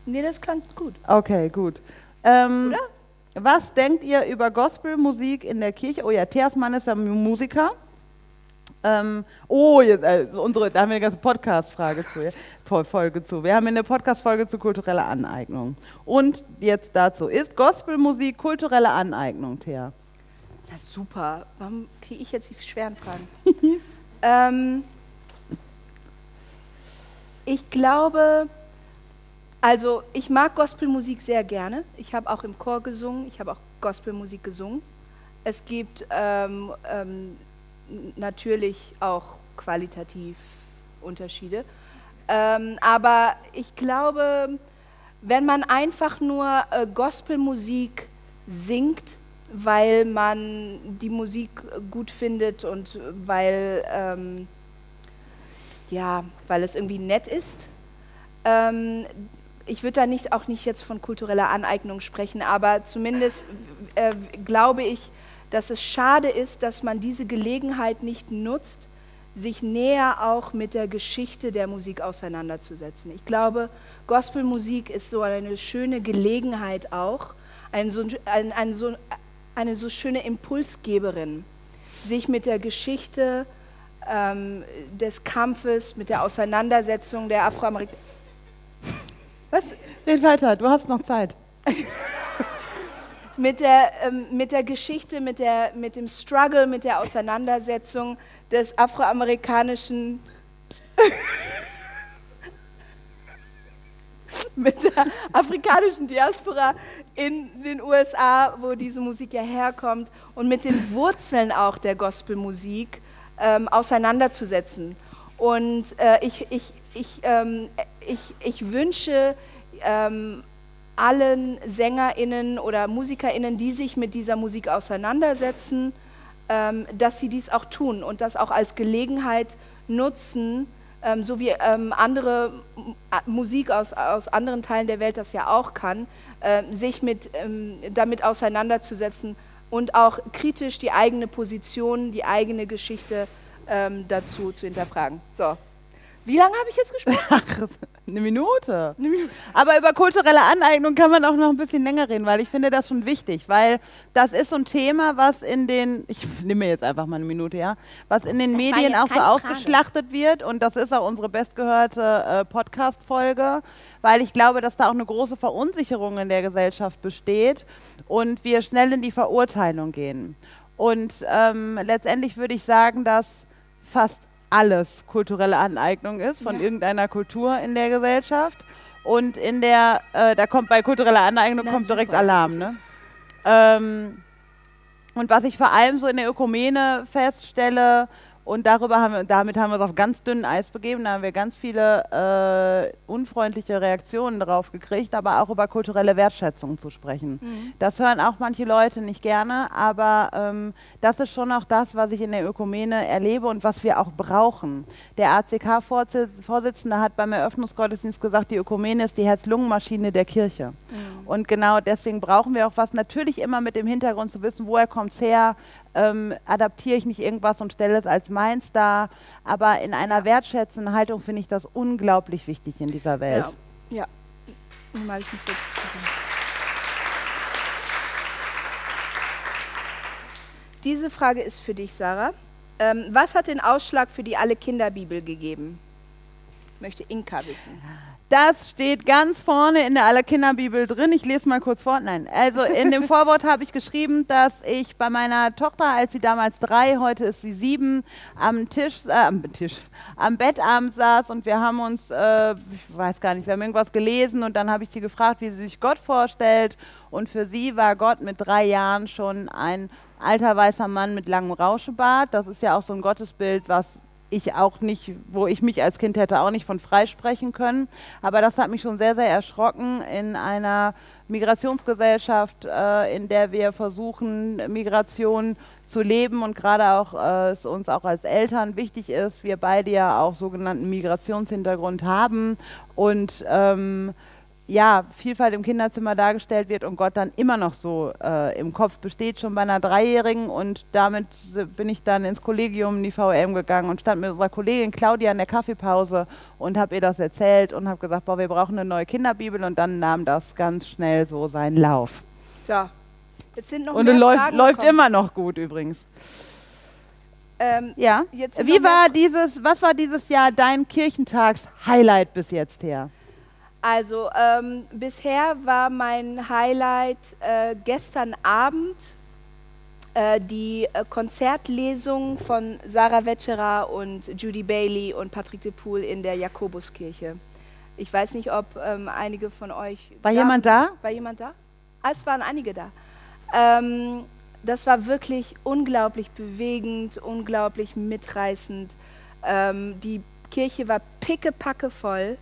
Nee, das klang gut. Okay, gut. Ähm, Oder? Was denkt ihr über Gospelmusik in der Kirche? Oh ja, Theas Mann ist ja Musiker. Ähm, oh, jetzt, äh, unsere, da haben wir eine ganze Podcast-Frage zu, Folge zu. Wir haben eine Podcast-Folge zu kultureller Aneignung. Und jetzt dazu, ist Gospelmusik kulturelle Aneignung, Thea? Na super. Warum kriege ich jetzt die schweren Fragen? [LAUGHS] ähm, ich glaube, also ich mag Gospelmusik sehr gerne. Ich habe auch im Chor gesungen, ich habe auch Gospelmusik gesungen. Es gibt ähm, ähm, natürlich auch qualitativ Unterschiede. Ähm, aber ich glaube, wenn man einfach nur äh, Gospelmusik singt, weil man die Musik gut findet und weil, ähm, ja, weil es irgendwie nett ist, ähm, ich würde da nicht, auch nicht jetzt von kultureller Aneignung sprechen, aber zumindest äh, glaube ich, dass es schade ist, dass man diese Gelegenheit nicht nutzt, sich näher auch mit der Geschichte der Musik auseinanderzusetzen. Ich glaube, Gospelmusik ist so eine schöne Gelegenheit auch, ein so, ein, ein so, eine so schöne Impulsgeberin, sich mit der Geschichte ähm, des Kampfes, mit der Auseinandersetzung der Afroamerikaner. Was? Red weiter, du hast noch Zeit. [LAUGHS] mit der, ähm, mit der Geschichte, mit, der, mit dem Struggle, mit der Auseinandersetzung des afroamerikanischen, [LAUGHS] mit der afrikanischen Diaspora in den USA, wo diese Musik ja herkommt, und mit den Wurzeln auch der Gospelmusik ähm, auseinanderzusetzen. Und äh, ich, ich, ich, ähm, ich, ich wünsche, ähm, allen SängerInnen oder MusikerInnen, die sich mit dieser Musik auseinandersetzen, ähm, dass sie dies auch tun und das auch als Gelegenheit nutzen, ähm, so wie ähm, andere Musik aus, aus anderen Teilen der Welt das ja auch kann, äh, sich mit, ähm, damit auseinanderzusetzen und auch kritisch die eigene Position, die eigene Geschichte ähm, dazu zu hinterfragen. So, wie lange habe ich jetzt gesprochen? [LAUGHS] [LAUGHS] Eine Minute. eine Minute. Aber über kulturelle Aneignung kann man auch noch ein bisschen länger reden, weil ich finde das schon wichtig, weil das ist so ein Thema, was in den, ich [LAUGHS] nehme mir jetzt einfach mal eine Minute, ja, was in den Medien auch so ausgeschlachtet wird und das ist auch unsere bestgehörte äh, Podcast-Folge, weil ich glaube, dass da auch eine große Verunsicherung in der Gesellschaft besteht und wir schnell in die Verurteilung gehen. Und ähm, letztendlich würde ich sagen, dass fast alles kulturelle Aneignung ist von ja. irgendeiner Kultur in der Gesellschaft. Und in der, äh, da kommt bei kultureller Aneignung kommt direkt super, Alarm. Ne? Ähm, und was ich vor allem so in der Ökumene feststelle, und darüber haben wir, damit haben wir uns auf ganz dünnen Eis begeben. Da haben wir ganz viele äh, unfreundliche Reaktionen drauf gekriegt, aber auch über kulturelle Wertschätzung zu sprechen. Mhm. Das hören auch manche Leute nicht gerne, aber ähm, das ist schon auch das, was ich in der Ökumene erlebe und was wir auch brauchen. Der ACK-Vorsitzende hat beim Eröffnungsgottesdienst gesagt, die Ökumene ist die Herz-Lungen-Maschine der Kirche. Mhm. Und genau deswegen brauchen wir auch was, natürlich immer mit dem Hintergrund zu wissen, woher kommt es her, ähm, adaptiere ich nicht irgendwas und stelle es als meins dar. Aber in einer wertschätzenden Haltung finde ich das unglaublich wichtig in dieser Welt. Ja, ja. Mal ich mich jetzt Diese Frage ist für dich, Sarah. Ähm, was hat den Ausschlag für die Alle-Kinder-Bibel gegeben? Möchte Inka wissen. Das steht ganz vorne in der Allerkinderbibel drin. Ich lese mal kurz vor. Nein, also in dem [LAUGHS] Vorwort habe ich geschrieben, dass ich bei meiner Tochter, als sie damals drei, heute ist sie sieben, am Tisch, äh, am Tisch, am Bettabend saß und wir haben uns, äh, ich weiß gar nicht, wir haben irgendwas gelesen und dann habe ich sie gefragt, wie sie sich Gott vorstellt. Und für sie war Gott mit drei Jahren schon ein alter weißer Mann mit langem Rauschebart. Das ist ja auch so ein Gottesbild, was ich auch nicht, wo ich mich als Kind hätte auch nicht von freisprechen können. Aber das hat mich schon sehr, sehr erschrocken in einer Migrationsgesellschaft, äh, in der wir versuchen, Migration zu leben und gerade auch äh, es uns auch als Eltern wichtig ist, wir beide ja auch sogenannten Migrationshintergrund haben und ähm, ja, Vielfalt im Kinderzimmer dargestellt wird und Gott dann immer noch so äh, im Kopf besteht, schon bei einer Dreijährigen. Und damit bin ich dann ins Kollegium in die VM gegangen und stand mit unserer Kollegin Claudia in der Kaffeepause und habe ihr das erzählt und habe gesagt, boah, wir brauchen eine neue Kinderbibel. Und dann nahm das ganz schnell so seinen Lauf. Ja, Jetzt sind noch Und mehr läuft, Fragen läuft immer noch gut übrigens. Ähm, Ja. Wie war dieses, was war dieses Jahr dein Kirchentags-Highlight bis jetzt her? Also ähm, bisher war mein Highlight äh, gestern Abend äh, die äh, Konzertlesung von Sarah Wetscherer und Judy Bailey und Patrick de Poel in der Jakobuskirche. Ich weiß nicht, ob ähm, einige von euch. War jemand da? War jemand da? Ah, es waren einige da. Ähm, das war wirklich unglaublich bewegend, unglaublich mitreißend. Ähm, die Kirche war pickepacke voll.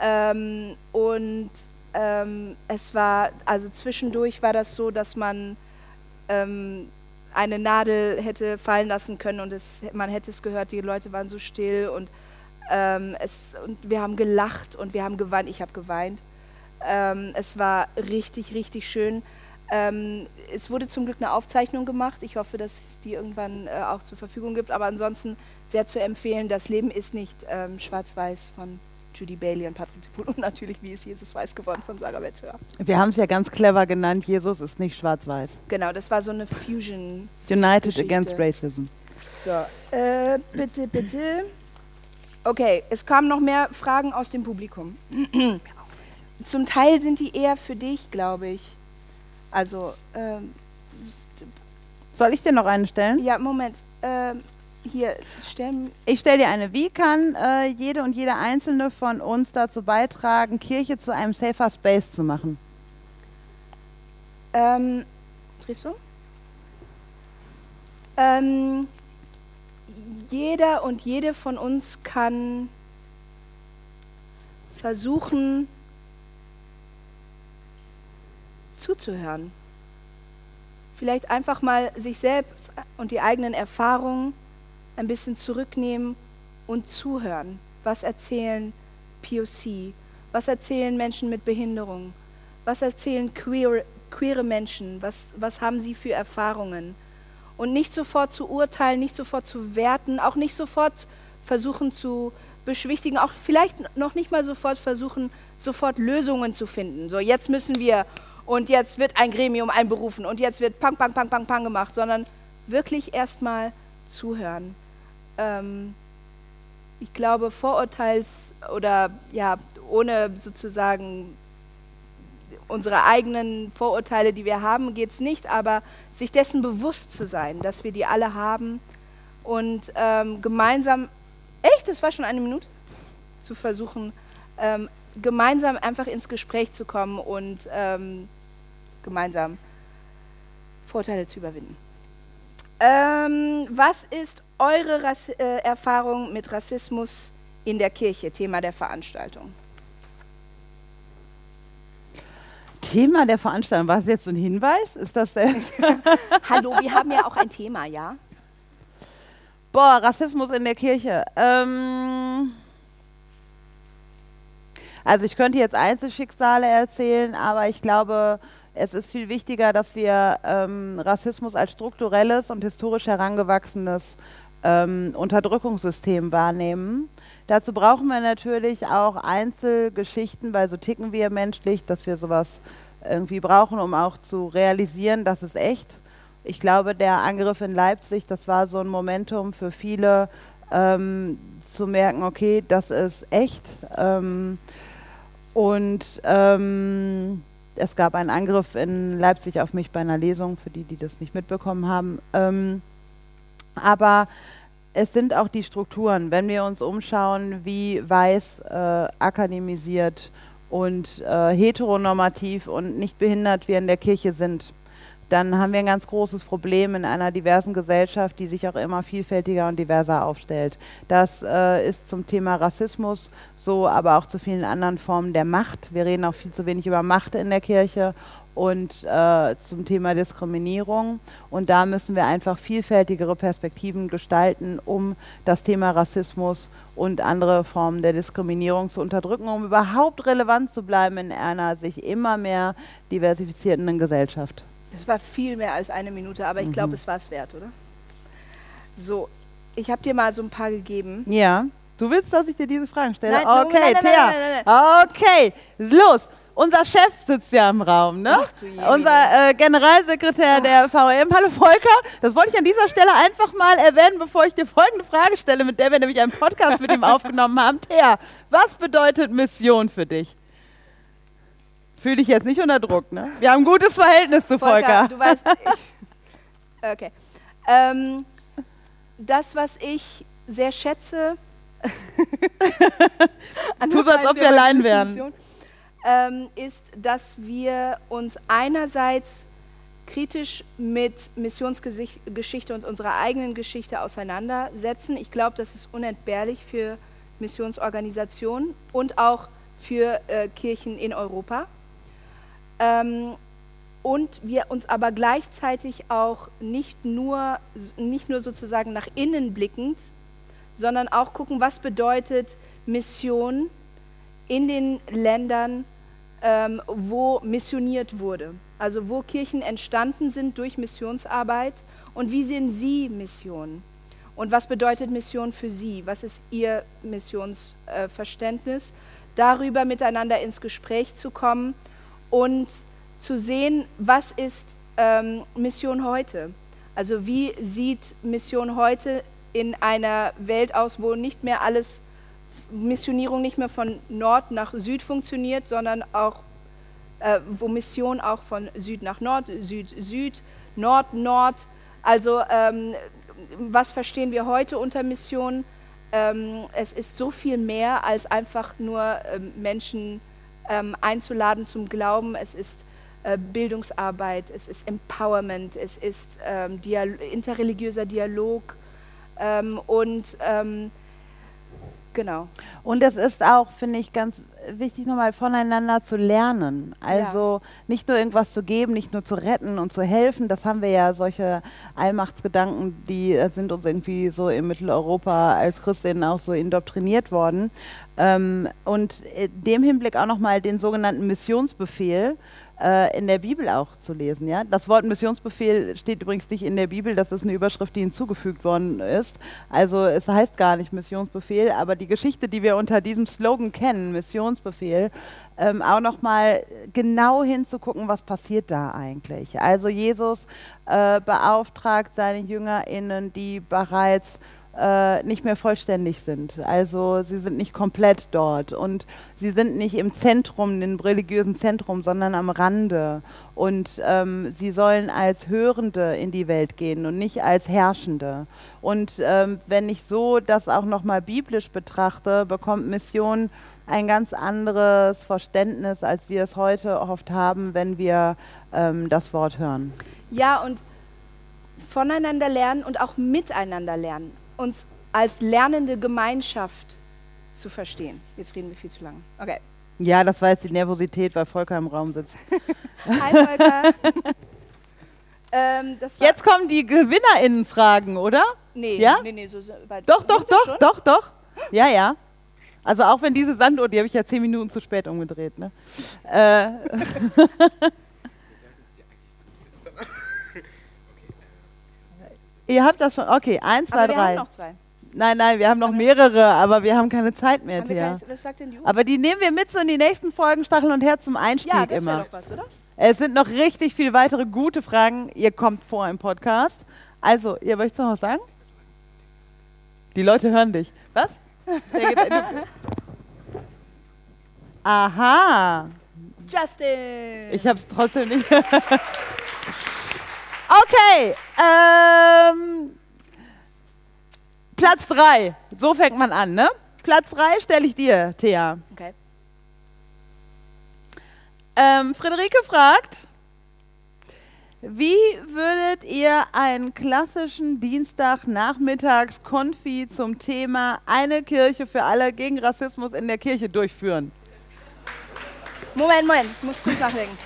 Ähm, und ähm, es war, also zwischendurch war das so, dass man ähm, eine Nadel hätte fallen lassen können und es, man hätte es gehört, die Leute waren so still und, ähm, es, und wir haben gelacht und wir haben geweint. Ich habe geweint. Ähm, es war richtig, richtig schön. Ähm, es wurde zum Glück eine Aufzeichnung gemacht. Ich hoffe, dass es die irgendwann äh, auch zur Verfügung gibt. Aber ansonsten sehr zu empfehlen, Das Leben ist nicht ähm, schwarz-weiß von Judy Bailey und Patrick de Poel und natürlich Wie ist Jesus weiß geworden von Sarah Wetterer. Wir haben es ja ganz clever genannt, Jesus ist nicht schwarz-weiß. Genau, das war so eine Fusion. United Geschichte. Against Racism. So, äh, bitte, bitte. Okay, es kamen noch mehr Fragen aus dem Publikum. [CLEARS THROAT] Zum Teil sind die eher für dich, glaube ich. Also, ähm, Soll ich dir noch eine stellen? ja, Moment. Ähm, hier, stellen. Ich stelle dir eine. Wie kann äh, jede und jeder einzelne von uns dazu beitragen, Kirche zu einem safer Space zu machen? Ähm, drehst du? Ähm, jeder und jede von uns kann versuchen zuzuhören. Vielleicht einfach mal sich selbst und die eigenen Erfahrungen ein bisschen zurücknehmen und zuhören. Was erzählen POC? Was erzählen Menschen mit Behinderung? Was erzählen queer, queere Menschen? Was, was haben sie für Erfahrungen? Und nicht sofort zu urteilen, nicht sofort zu werten, auch nicht sofort versuchen zu beschwichtigen, auch vielleicht noch nicht mal sofort versuchen, sofort Lösungen zu finden. So, jetzt müssen wir und jetzt wird ein Gremium einberufen und jetzt wird pang, pang, pang, pang, pang gemacht, sondern wirklich erstmal zuhören. Ähm, ich glaube, Vorurteils oder ja, ohne sozusagen unsere eigenen Vorurteile, die wir haben, geht es nicht, aber sich dessen bewusst zu sein, dass wir die alle haben und ähm, gemeinsam, echt, das war schon eine Minute, zu versuchen, ähm, gemeinsam einfach ins Gespräch zu kommen und ähm, gemeinsam Vorteile zu überwinden. Ähm, was ist eure Rass äh, Erfahrung mit Rassismus in der Kirche? Thema der Veranstaltung. Thema der Veranstaltung. War es jetzt so ein Hinweis? Ist das der? [LAUGHS] Hallo, wir haben ja auch ein Thema, ja? Boah, Rassismus in der Kirche. Ähm also ich könnte jetzt Einzelschicksale erzählen, aber ich glaube, es ist viel wichtiger, dass wir ähm, Rassismus als strukturelles und historisch herangewachsenes ähm, Unterdrückungssystem wahrnehmen. Dazu brauchen wir natürlich auch Einzelgeschichten, weil so ticken wir menschlich, dass wir sowas irgendwie brauchen, um auch zu realisieren, das ist echt. Ich glaube, der Angriff in Leipzig, das war so ein Momentum für viele, ähm, zu merken, okay, das ist echt. Ähm, und ähm, es gab einen Angriff in Leipzig auf mich bei einer Lesung, für die, die das nicht mitbekommen haben. Ähm, aber es sind auch die Strukturen. Wenn wir uns umschauen, wie weiß, äh, akademisiert und äh, heteronormativ und nicht behindert wir in der Kirche sind, dann haben wir ein ganz großes Problem in einer diversen Gesellschaft, die sich auch immer vielfältiger und diverser aufstellt. Das äh, ist zum Thema Rassismus so, aber auch zu vielen anderen Formen der Macht. Wir reden auch viel zu wenig über Macht in der Kirche und äh, zum Thema Diskriminierung. Und da müssen wir einfach vielfältigere Perspektiven gestalten, um das Thema Rassismus und andere Formen der Diskriminierung zu unterdrücken, um überhaupt relevant zu bleiben in einer sich immer mehr diversifizierenden Gesellschaft. Das war viel mehr als eine Minute, aber ich glaube, Mhm. es war es wert, oder? So, ich habe dir mal so ein paar gegeben. Ja. Du willst, dass ich dir diese Fragen stelle? Nein, okay, nein, nein, Thea. nein, nein, Okay, los. unser Chef sitzt ja im Raum, ne? Ach du Jemine. Unser äh, Generalsekretär der VRM. Hallo Volker. Das wollte ich an dieser Stelle einfach mal erwähnen, bevor ich dir folgende Frage stelle, mit der wir nämlich einen Podcast mit ihm [LAUGHS] aufgenommen haben. Thea, was bedeutet Mission für dich? Fühl dich jetzt nicht unter Druck, ne? Wir haben ein gutes Verhältnis zu Volker. du weißt. [LAUGHS] Ich, okay. Ähm, das, was ich sehr schätze. [LAUGHS] Tu als ob wir allein wären. Ähm, ist, dass wir uns einerseits kritisch mit Missionsgeschichte und unserer eigenen Geschichte auseinandersetzen. Ich glaube, das ist unentbehrlich für Missionsorganisationen und auch für äh, Kirchen in Europa. Ähm, und wir uns aber gleichzeitig auch nicht nur, nicht nur sozusagen nach innen blickend, sondern auch gucken, was bedeutet Mission in den Ländern, ähm, wo missioniert wurde. Also wo Kirchen entstanden sind durch Missionsarbeit und wie sehen Sie Mission? Und was bedeutet Mission für Sie? Was ist Ihr Missionsverständnis? Äh, Darüber miteinander ins Gespräch zu kommen und zu sehen, was ist ähm, Mission heute? Also wie sieht Mission heute in einer Welt aus, wo nicht mehr alles, Missionierung nicht mehr von Nord nach Süd funktioniert, sondern auch, äh, wo Mission auch von Süd nach Nord, Süd, Süd, Nord, Nord. Also ähm, was verstehen wir heute unter Mission? Ähm, es ist so viel mehr als einfach nur ähm, Menschen ähm, einzuladen zum Glauben. Es ist äh, Bildungsarbeit, es ist Empowerment, es ist ähm, Dial interreligiöser Dialog ähm, und ähm, genau. Und es ist auch, finde ich, ganz wichtig, nochmal voneinander zu lernen. Also nicht nur irgendwas zu geben, nicht nur zu retten und zu helfen. Das haben wir ja, solche Allmachtsgedanken, die äh, sind uns irgendwie so in Mitteleuropa als Christinnen auch so indoktriniert worden. Ähm, und in dem Hinblick auch nochmal den sogenannten Missionsbefehl äh, in der Bibel auch zu lesen. Ja? Das Wort Missionsbefehl steht übrigens nicht in der Bibel, das ist eine Überschrift, die hinzugefügt worden ist. Also es heißt gar nicht Missionsbefehl, aber die Geschichte, die wir unter diesem Slogan kennen, Missionsbefehl, ähm, auch nochmal genau hinzugucken, was passiert da eigentlich. Also Jesus äh, beauftragt seine JüngerInnen, die bereits äh, nicht mehr vollständig sind. Also sie sind nicht komplett dort und sie sind nicht im Zentrum, im religiösen Zentrum, sondern am Rande. Und ähm, sie sollen als Hörende in die Welt gehen und nicht als Herrschende. Und ähm, wenn ich so das auch nochmal biblisch betrachte, bekommt Mission ein ganz anderes Verständnis, als wir es heute oft haben, wenn wir ähm, das Wort hören. Ja, und voneinander lernen und auch miteinander lernen. Uns als lernende Gemeinschaft zu verstehen. Jetzt reden wir viel zu lange. Okay. Ja, das war jetzt die Nervosität, weil Volker im Raum sitzt. [LAUGHS] Hi, Volker. [LAUGHS] ähm, Jetzt kommen die GewinnerInnen-Fragen, oder? nee, ja? nee, nee, so, so weit. Doch, doch, doch, schon? doch, doch. Ja, ja. Also auch wenn diese Sanduhr, die habe ich ja zehn Minuten zu spät umgedreht. Ne? Äh, [LAUGHS] Ihr habt das schon. Okay, eins, zwei, Aber wir drei. haben noch zwei. Nein, nein, wir haben noch mehrere, aber wir haben keine Zeit mehr, Thea. keine, was sagt denn die Uhr? Aber die nehmen wir mit so in die nächsten Folgen Stachel und Herz zum Einstieg ja, das immer. doch was, oder? Es sind noch richtig viele weitere gute Fragen. Ihr kommt vor im Podcast. Also, ihr möchtet noch was sagen? Die Leute hören dich. Was? Aha. Justin! Ich hab's trotzdem nicht. [LAUGHS] okay. Ähm, Platz 3. So fängt man an, ne? Platz 3 stelle ich dir, Thea. okay. Ähm, Friederike fragt, wie würdet ihr einen klassischen Dienstagnachmittags-Konfi zum Thema Eine Kirche für alle gegen Rassismus in der Kirche durchführen? Moment, Moment, ich muss kurz nachdenken.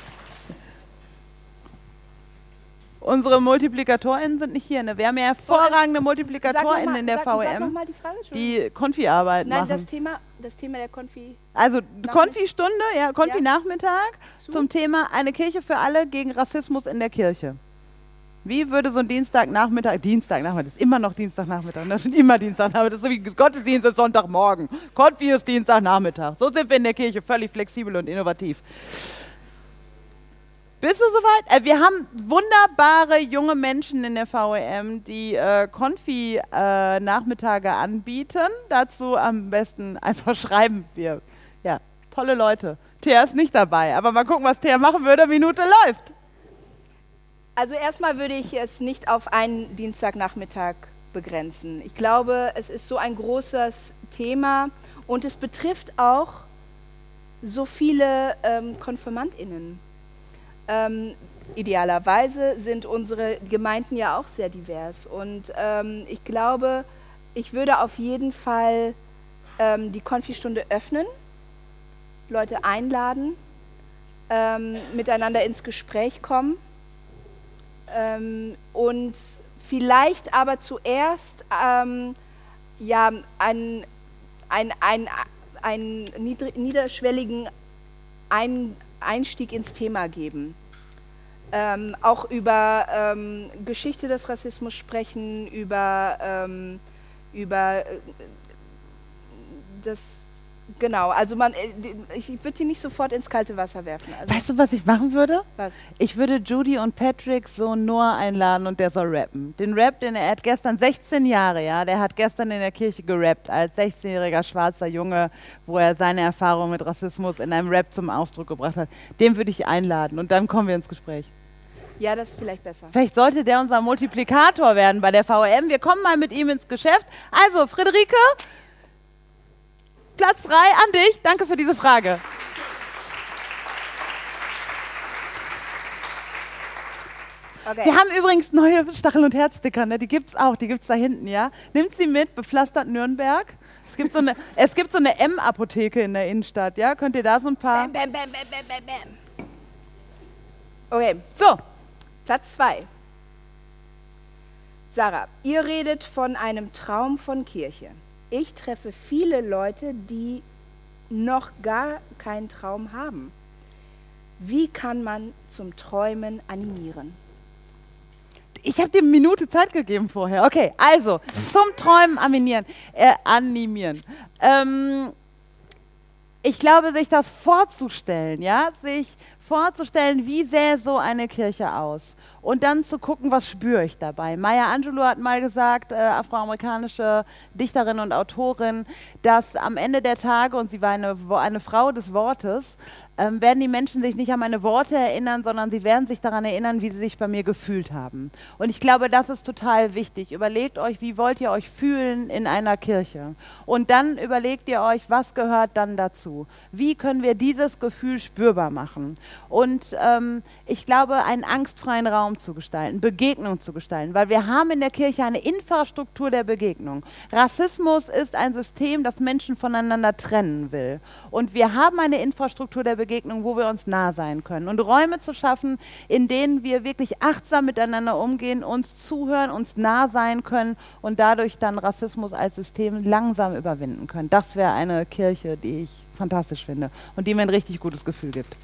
Unsere MultiplikatorInnen sind nicht hier, ne? Wir haben ja hervorragende Sag MultiplikatorInnen mal- in der sag, Sag VM, mal die Frage, die Konfi-Arbeit Nein, machen. das Thema, das Thema der Konfi. Also Konfi-Stunde, ja, Konfi-Nachmittag Zu? zum Thema Eine Kirche für alle gegen Rassismus in der Kirche. Wie würde so ein Dienstagnachmittag, Dienstagnachmittag, ist immer noch Dienstagnachmittag, das ist immer Dienstagnachmittag, das ist so wie Gottesdienst ist Sonntagmorgen, Konfi ist Dienstagnachmittag. So sind wir in der Kirche, völlig flexibel und innovativ. Bist du soweit? Äh, wir haben wunderbare junge Menschen in der VEM, die äh, Konfi-Nachmittage äh, anbieten. Dazu am besten einfach [LAUGHS] schreiben. Wir, ja, tolle Leute. Thea ist nicht dabei, aber mal gucken, was Thea machen würde. Minute läuft. Also erstmal würde ich es nicht auf einen Dienstagnachmittag begrenzen. Ich glaube, es ist so ein großes Thema und es betrifft auch so viele ähm, Konfirmandinnen. Ähm, idealerweise sind unsere Gemeinden ja auch sehr divers. Und ähm, ich glaube, ich würde auf jeden Fall ähm, die Konfistunde öffnen, Leute einladen, ähm, miteinander ins Gespräch kommen ähm, und vielleicht aber zuerst ähm, ja, einen ein, ein, ein niederschwelligen ein Einstieg ins Thema geben. Ähm, auch über ähm, Geschichte des Rassismus sprechen, über, ähm, über äh, das Genau, also man, äh, ich würde die nicht sofort ins kalte Wasser werfen. Also weißt du, was ich machen würde? Was? Ich würde Judy und Patricks Sohn Noah einladen und der soll rappen. Den Rap, den er hat gestern 16 Jahre, ja, der hat gestern in der Kirche gerappt als 16-jähriger schwarzer Junge, wo er seine Erfahrung mit Rassismus in einem Rap zum Ausdruck gebracht hat. Den würde ich einladen und dann kommen wir ins Gespräch. Ja, das ist vielleicht besser. Vielleicht sollte der unser Multiplikator werden bei der VRM. Wir kommen mal mit ihm ins Geschäft. Also, Friederike, Platz 3 an dich. Danke für diese Frage. Okay. Wir haben übrigens neue Stachel- und Herzsticker, ne? die gibt es auch, die gibt es da hinten, ja. Nimmt sie mit, bepflastert Nürnberg. Es gibt so eine, [LAUGHS] so eine M-Apotheke in der Innenstadt, ja. Könnt ihr da so ein paar. Bam, bam, bam, bam, bam, bam. Okay, so, Platz 2. Sarah, ihr redet von einem Traum von Kirche ich treffe viele Leute, die noch gar keinen Traum haben. Wie kann man zum Träumen animieren? Ich habe dir eine Minute Zeit gegeben vorher. Okay, also zum Träumen animieren. Äh, animieren. Ähm, ich glaube, sich das vorzustellen, ja, sich vorzustellen, wie sähe so eine Kirche aus und dann zu gucken, was spüre ich dabei. Maya Angelou hat mal gesagt, äh, afroamerikanische Dichterin und Autorin, dass am Ende der Tage, und sie war eine, eine Frau des Wortes, ähm, werden die Menschen sich nicht an meine Worte erinnern, sondern sie werden sich daran erinnern, wie sie sich bei mir gefühlt haben. Und ich glaube, das ist total wichtig. Überlegt euch, wie wollt ihr euch fühlen in einer Kirche? Und dann überlegt ihr euch, was gehört dann dazu? Wie können wir dieses Gefühl spürbar machen? Und ähm, ich glaube, einen angstfreien Raum zu gestalten, Begegnung zu gestalten, weil wir haben in der Kirche eine Infrastruktur der Begegnung. Rassismus ist ein System, das Menschen voneinander trennen will. Und wir haben eine Infrastruktur der Begegnung, Begegnung, wo wir uns nah sein können. Und Räume zu schaffen, in denen wir wirklich achtsam miteinander umgehen, uns zuhören, uns nah sein können und dadurch dann Rassismus als System langsam überwinden können. Das wäre eine Kirche, die ich fantastisch finde und die mir ein richtig gutes Gefühl gibt.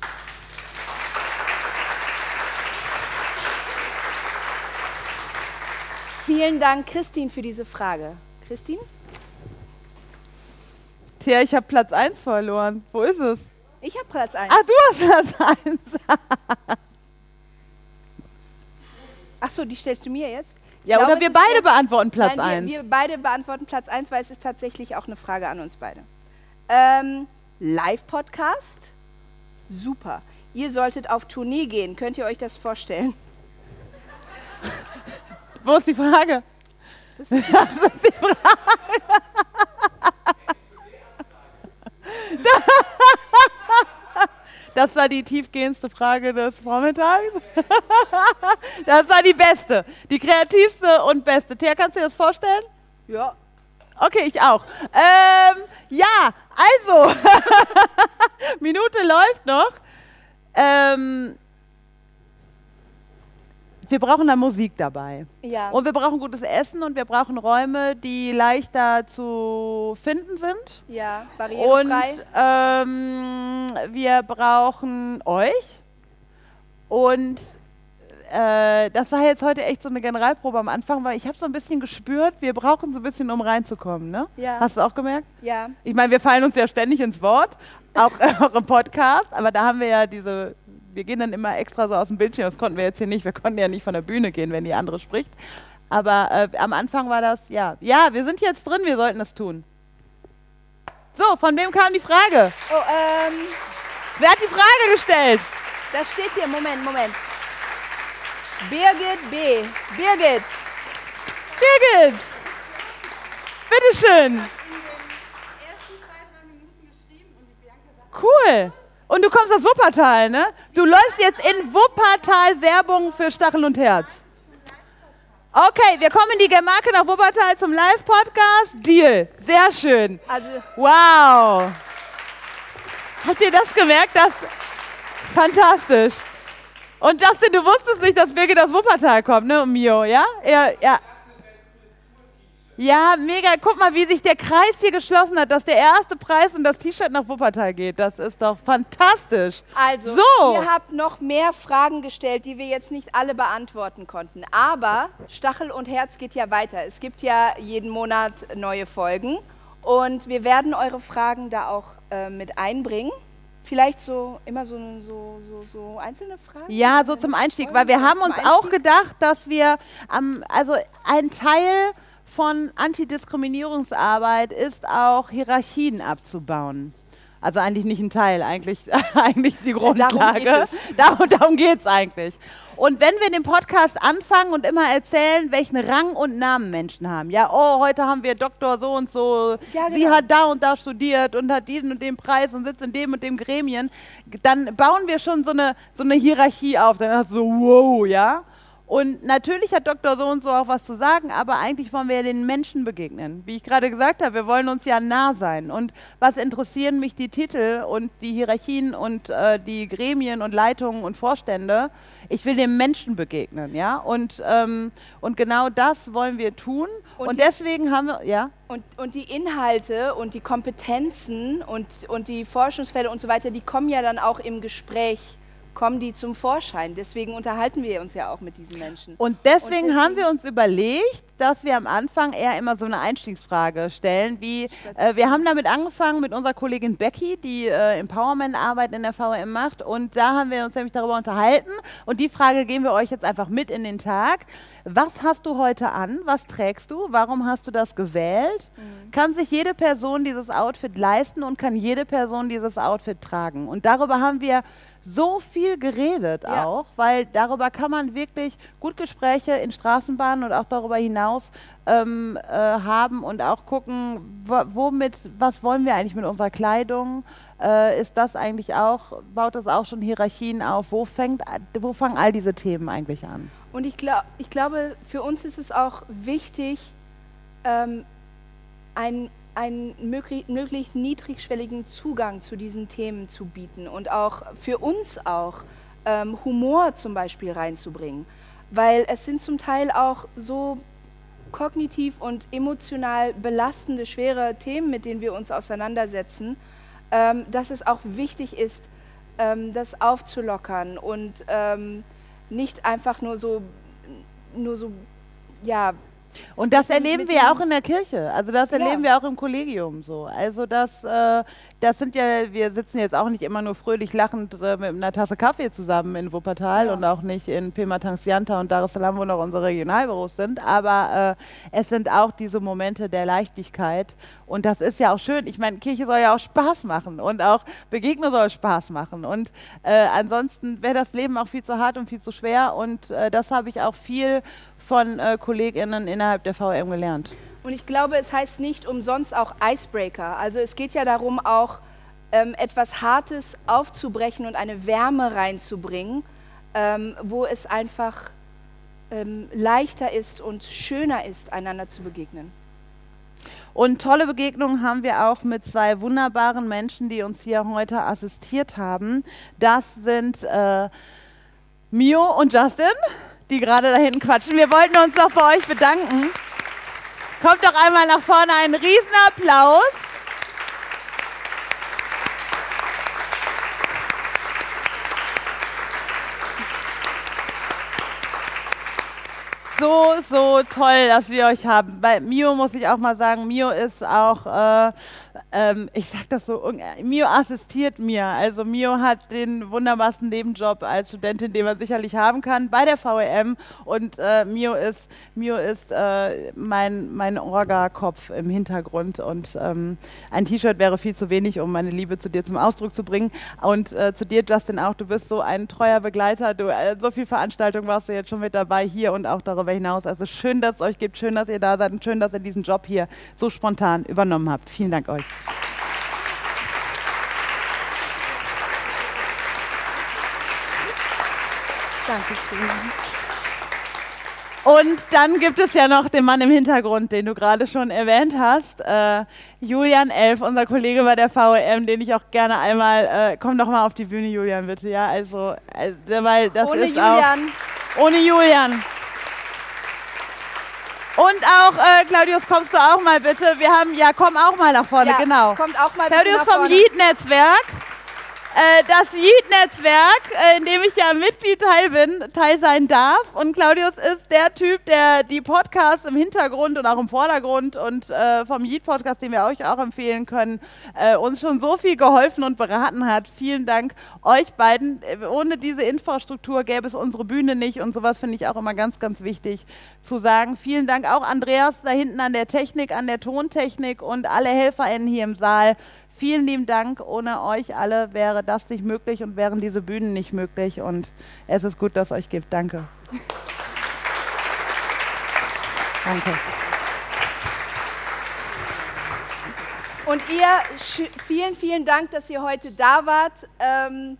Vielen Dank, Christine, für diese Frage. Christine? Tja, ich habe Platz 1 verloren. Wo ist es? Ich habe Platz 1. Ah, du hast Platz 1. [LAUGHS] Ach so, die stellst du mir jetzt? Ja, glaube, oder wir beide beantworten Platz 1. Wir, wir, beide beantworten Platz 1, weil es ist tatsächlich auch eine Frage an uns beide. Ähm, Live-Podcast? Super. Ihr solltet auf Tournee gehen. Könnt ihr euch das vorstellen? [LAUGHS] Wo ist die Frage? Das ist die, [LAUGHS] das ist die Frage. Das war die tiefgehendste Frage des Vormittags. [LAUGHS] Das war die beste, die kreativste und beste. Thea, kannst du dir das vorstellen? Ja. Okay, ich auch. Ähm, ja, also, [LAUGHS] Minute läuft noch. Ähm, wir brauchen da Musik dabei. Ja. Und wir brauchen gutes Essen und wir brauchen Räume, die leichter zu finden sind. Ja, barrierefrei. Und ähm, wir brauchen euch. Und äh, das war jetzt heute echt so eine Generalprobe am Anfang, weil ich habe so ein bisschen gespürt, wir brauchen so ein bisschen, um reinzukommen. Ne? Ja. Hast du auch gemerkt? Ja. Ich meine, wir fallen uns ja ständig ins Wort, auch, auch [LAUGHS] im Podcast, aber da haben wir ja diese, wir gehen dann immer extra so aus dem Bildschirm, das konnten wir jetzt hier nicht, wir konnten ja nicht von der Bühne gehen, wenn die andere spricht. Aber äh, am Anfang war das, ja, ja, wir sind jetzt drin, wir sollten es tun. So, von wem kam die Frage? Oh, ähm, Wer hat die Frage gestellt? das steht hier. Moment, Moment. Birgit B. Birgit. Birgit! Bitteschön! Cool! Und du kommst aus Wuppertal, ne? Du läufst jetzt in Wuppertal Werbung für Stachel und Herz. Okay, wir kommen in die Gemarke nach Wuppertal zum Live-Podcast. Deal. Sehr schön. Also, Wow. Habt ihr das gemerkt? Das fantastisch. Und Justin, du wusstest nicht, dass Birgit aus Wuppertal kommt, ne? Und Mio, ja? Ja, ja. Ja, mega. Guck mal, wie sich der Kreis hier geschlossen hat, dass der erste Preis und das T-Shirt nach Wuppertal geht. Das ist doch fantastisch. also So. ihr habt noch mehr Fragen gestellt, die wir jetzt nicht alle beantworten konnten. Aber Stachel und Herz geht ja weiter. Es gibt ja jeden Monat neue Folgen. Und wir werden eure Fragen da auch äh, mit einbringen. Vielleicht so immer so, so, so, so einzelne Fragen? Ja, so zum Einstieg, weil wir haben uns auch Einstieg? gedacht, dass wir, ähm, also ein Teil von Antidiskriminierungsarbeit ist auch Hierarchien abzubauen. Also eigentlich nicht ein Teil, eigentlich, [LAUGHS] eigentlich die Grundlage. geht es. Darum, darum geht es eigentlich. Und wenn wir den Podcast anfangen und immer erzählen, welchen Rang und Namen Menschen haben, ja, oh, heute haben wir Doktor so und so, Ja, sie genau. hat da und da studiert und hat diesen und den Preis und sitzt in dem und dem Gremien, dann bauen wir schon so eine, so eine Hierarchie auf. Dann hast du so, wow, ja. Und natürlich hat Dr. So und so auch was zu sagen, aber eigentlich wollen wir ja den Menschen begegnen. Wie ich gerade gesagt habe, wir wollen uns ja nah sein. Und was interessieren mich die Titel und die Hierarchien und äh, die Gremien und Leitungen und Vorstände? Ich will dem Menschen begegnen, ja. Und, ähm, und genau das wollen wir tun. Und Und, deswegen haben wir, ja. Und, und die Inhalte und die Kompetenzen und, und die Forschungsfälle und so weiter, die kommen ja dann auch im Gespräch, kommen die zum Vorschein. Deswegen unterhalten wir uns ja auch mit diesen Menschen. Und deswegen, Und haben deswegen- wir uns überlegt, dass wir am Anfang eher immer so eine Einstiegsfrage stellen, wie äh, wir haben damit angefangen mit unserer Kollegin Becky, die äh, Empowerment-Arbeit in der VRM macht und da haben wir uns nämlich darüber unterhalten und die Frage geben wir euch jetzt einfach mit in den Tag. Was hast du heute an? Was trägst du? Warum hast du das gewählt? Kann sich jede Person dieses Outfit leisten und kann jede Person dieses Outfit tragen? Und darüber haben wir so viel geredet Ja. auch, weil darüber kann man wirklich gut Gespräche in Straßenbahnen und auch darüber hinaus ähm, äh, haben und auch gucken, wo- womit, was wollen wir eigentlich mit unserer Kleidung? Äh, ist das eigentlich auch, baut das auch schon Hierarchien auf? Wo fängt, wo fangen all diese Themen eigentlich an? Und ich, glaub, ich glaube, für uns ist es auch wichtig, ähm, einen, einen möglich, möglichst niedrigschwelligen Zugang zu diesen Themen zu bieten und auch für uns auch ähm, Humor zum Beispiel reinzubringen. Weil es sind zum Teil auch so kognitiv und emotional belastende, schwere Themen, mit denen wir uns auseinandersetzen, ähm, dass es auch wichtig ist, ähm, das aufzulockern und ähm, nicht einfach nur so, nur so, ja, Und das erleben wir ja auch in der Kirche. Also das Ja. erleben wir auch im Kollegium so. Also das, äh, das sind ja, wir sitzen jetzt auch nicht immer nur fröhlich lachend äh, mit einer Tasse Kaffee zusammen in Wuppertal Ja. und auch nicht in Pematangsianta und Dar es Salaam, wo noch unsere Regionalbüros sind. Aber äh, es sind auch diese Momente der Leichtigkeit. Und das ist ja auch schön. Ich meine, Kirche soll ja auch Spaß machen und auch Begegnung soll Spaß machen. Und äh, ansonsten wäre das Leben auch viel zu hart und viel zu schwer. Und äh, das habe ich auch viel von äh, KollegInnen innerhalb der VM gelernt. Und ich glaube, es heißt nicht umsonst auch Icebreaker. Also es geht ja darum, auch ähm, etwas Hartes aufzubrechen und eine Wärme reinzubringen, ähm, wo es einfach ähm, leichter ist und schöner ist, einander zu begegnen. Und tolle Begegnungen haben wir auch mit zwei wunderbaren Menschen, die uns hier heute assistiert haben. Das sind äh, Mio und Justin, die gerade da hinten quatschen. Wir wollten uns noch bei euch bedanken. Kommt doch einmal nach vorne, einen Riesenapplaus. so, so toll, dass wir euch haben. Bei Mio muss ich auch mal sagen, Mio ist auch, äh, ähm, ich sag das so, Mio assistiert mir. Also Mio hat den wunderbarsten Nebenjob als Studentin, den man sicherlich haben kann, bei der VEM. Und äh, Mio ist, Mio ist äh, mein, mein Orga-Kopf im Hintergrund. Und ähm, ein T-Shirt wäre viel zu wenig, um meine Liebe zu dir zum Ausdruck zu bringen. Und äh, zu dir, Justin, auch. Du bist so ein treuer Begleiter. Du, äh, so viel Veranstaltung warst du jetzt schon mit dabei hier und auch darüber hinaus. Also schön, dass es euch gibt, schön, dass ihr da seid und schön, dass ihr diesen Job hier so spontan übernommen habt. Vielen Dank euch. Dankeschön. Und dann gibt es ja noch den Mann im Hintergrund, den du gerade schon erwähnt hast. Äh, Julian Elf, unser Kollege bei der VEM, den ich auch gerne einmal, äh, komm doch mal auf die Bühne, Julian, bitte, ja, also, also weil das ohne ist Julian. auch, ohne Julian. Und auch, äh, Claudius, kommst du auch mal bitte? Wir haben, ja, komm auch mal nach vorne, Ja, genau. kommt auch mal Claudius vom vorne. Äh, das Yeet-Netzwerk, äh, in dem ich ja Mitglied teil bin, teil sein darf. Und Claudius ist der Typ, der die Podcasts im Hintergrund und auch im Vordergrund und äh, vom Yeet-Podcast, den wir euch auch empfehlen können, äh, uns schon so viel geholfen und beraten hat. Vielen Dank euch beiden. Äh, Ohne diese Infrastruktur gäbe es unsere Bühne nicht und sowas finde ich auch immer ganz, ganz wichtig zu sagen. Vielen Dank auch Andreas da hinten an der Technik, an der Tontechnik und alle HelferInnen hier im Saal. Vielen lieben Dank. Ohne euch alle wäre das nicht möglich und wären diese Bühnen nicht möglich. Und es ist gut, dass es euch gibt. Danke. Danke. Und ihr, vielen, vielen Dank, dass ihr heute da wart. Ähm,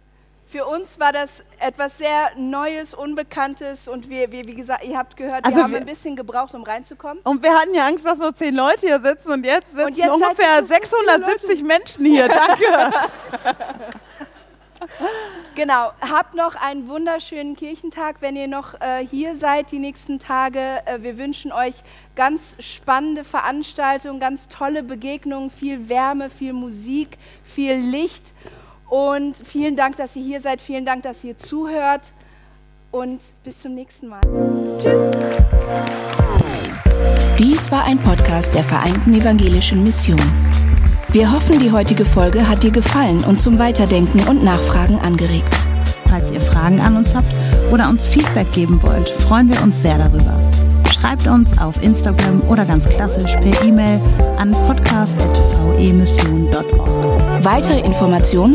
für uns war das etwas sehr Neues, Unbekanntes und wir, wir wie gesagt, ihr habt gehört, Also wir haben wir- ein bisschen gebraucht, um reinzukommen. Und wir hatten ja Angst, dass nur zehn Leute hier sitzen und jetzt sitzen Und jetzt seid ungefähr ihr so viele 670 Menschen hier. Danke. [LAUGHS] Genau, habt noch einen wunderschönen Kirchentag, wenn ihr noch äh, hier seid die nächsten Tage. Äh, wir wünschen euch ganz spannende Veranstaltungen, ganz tolle Begegnungen, viel Wärme, viel Musik, viel Licht. Und vielen Dank, dass ihr hier seid, vielen Dank, dass ihr zuhört und bis zum nächsten Mal. Tschüss. Dies war ein Podcast der Vereinten Evangelischen Mission. Wir hoffen, die heutige Folge hat dir gefallen und zum Weiterdenken und Nachfragen angeregt. Falls ihr Fragen an uns habt oder uns Feedback geben wollt, freuen wir uns sehr darüber. Schreibt uns auf Instagram oder ganz klassisch per E-Mail an podcast.vemission.org. Weitere Informationen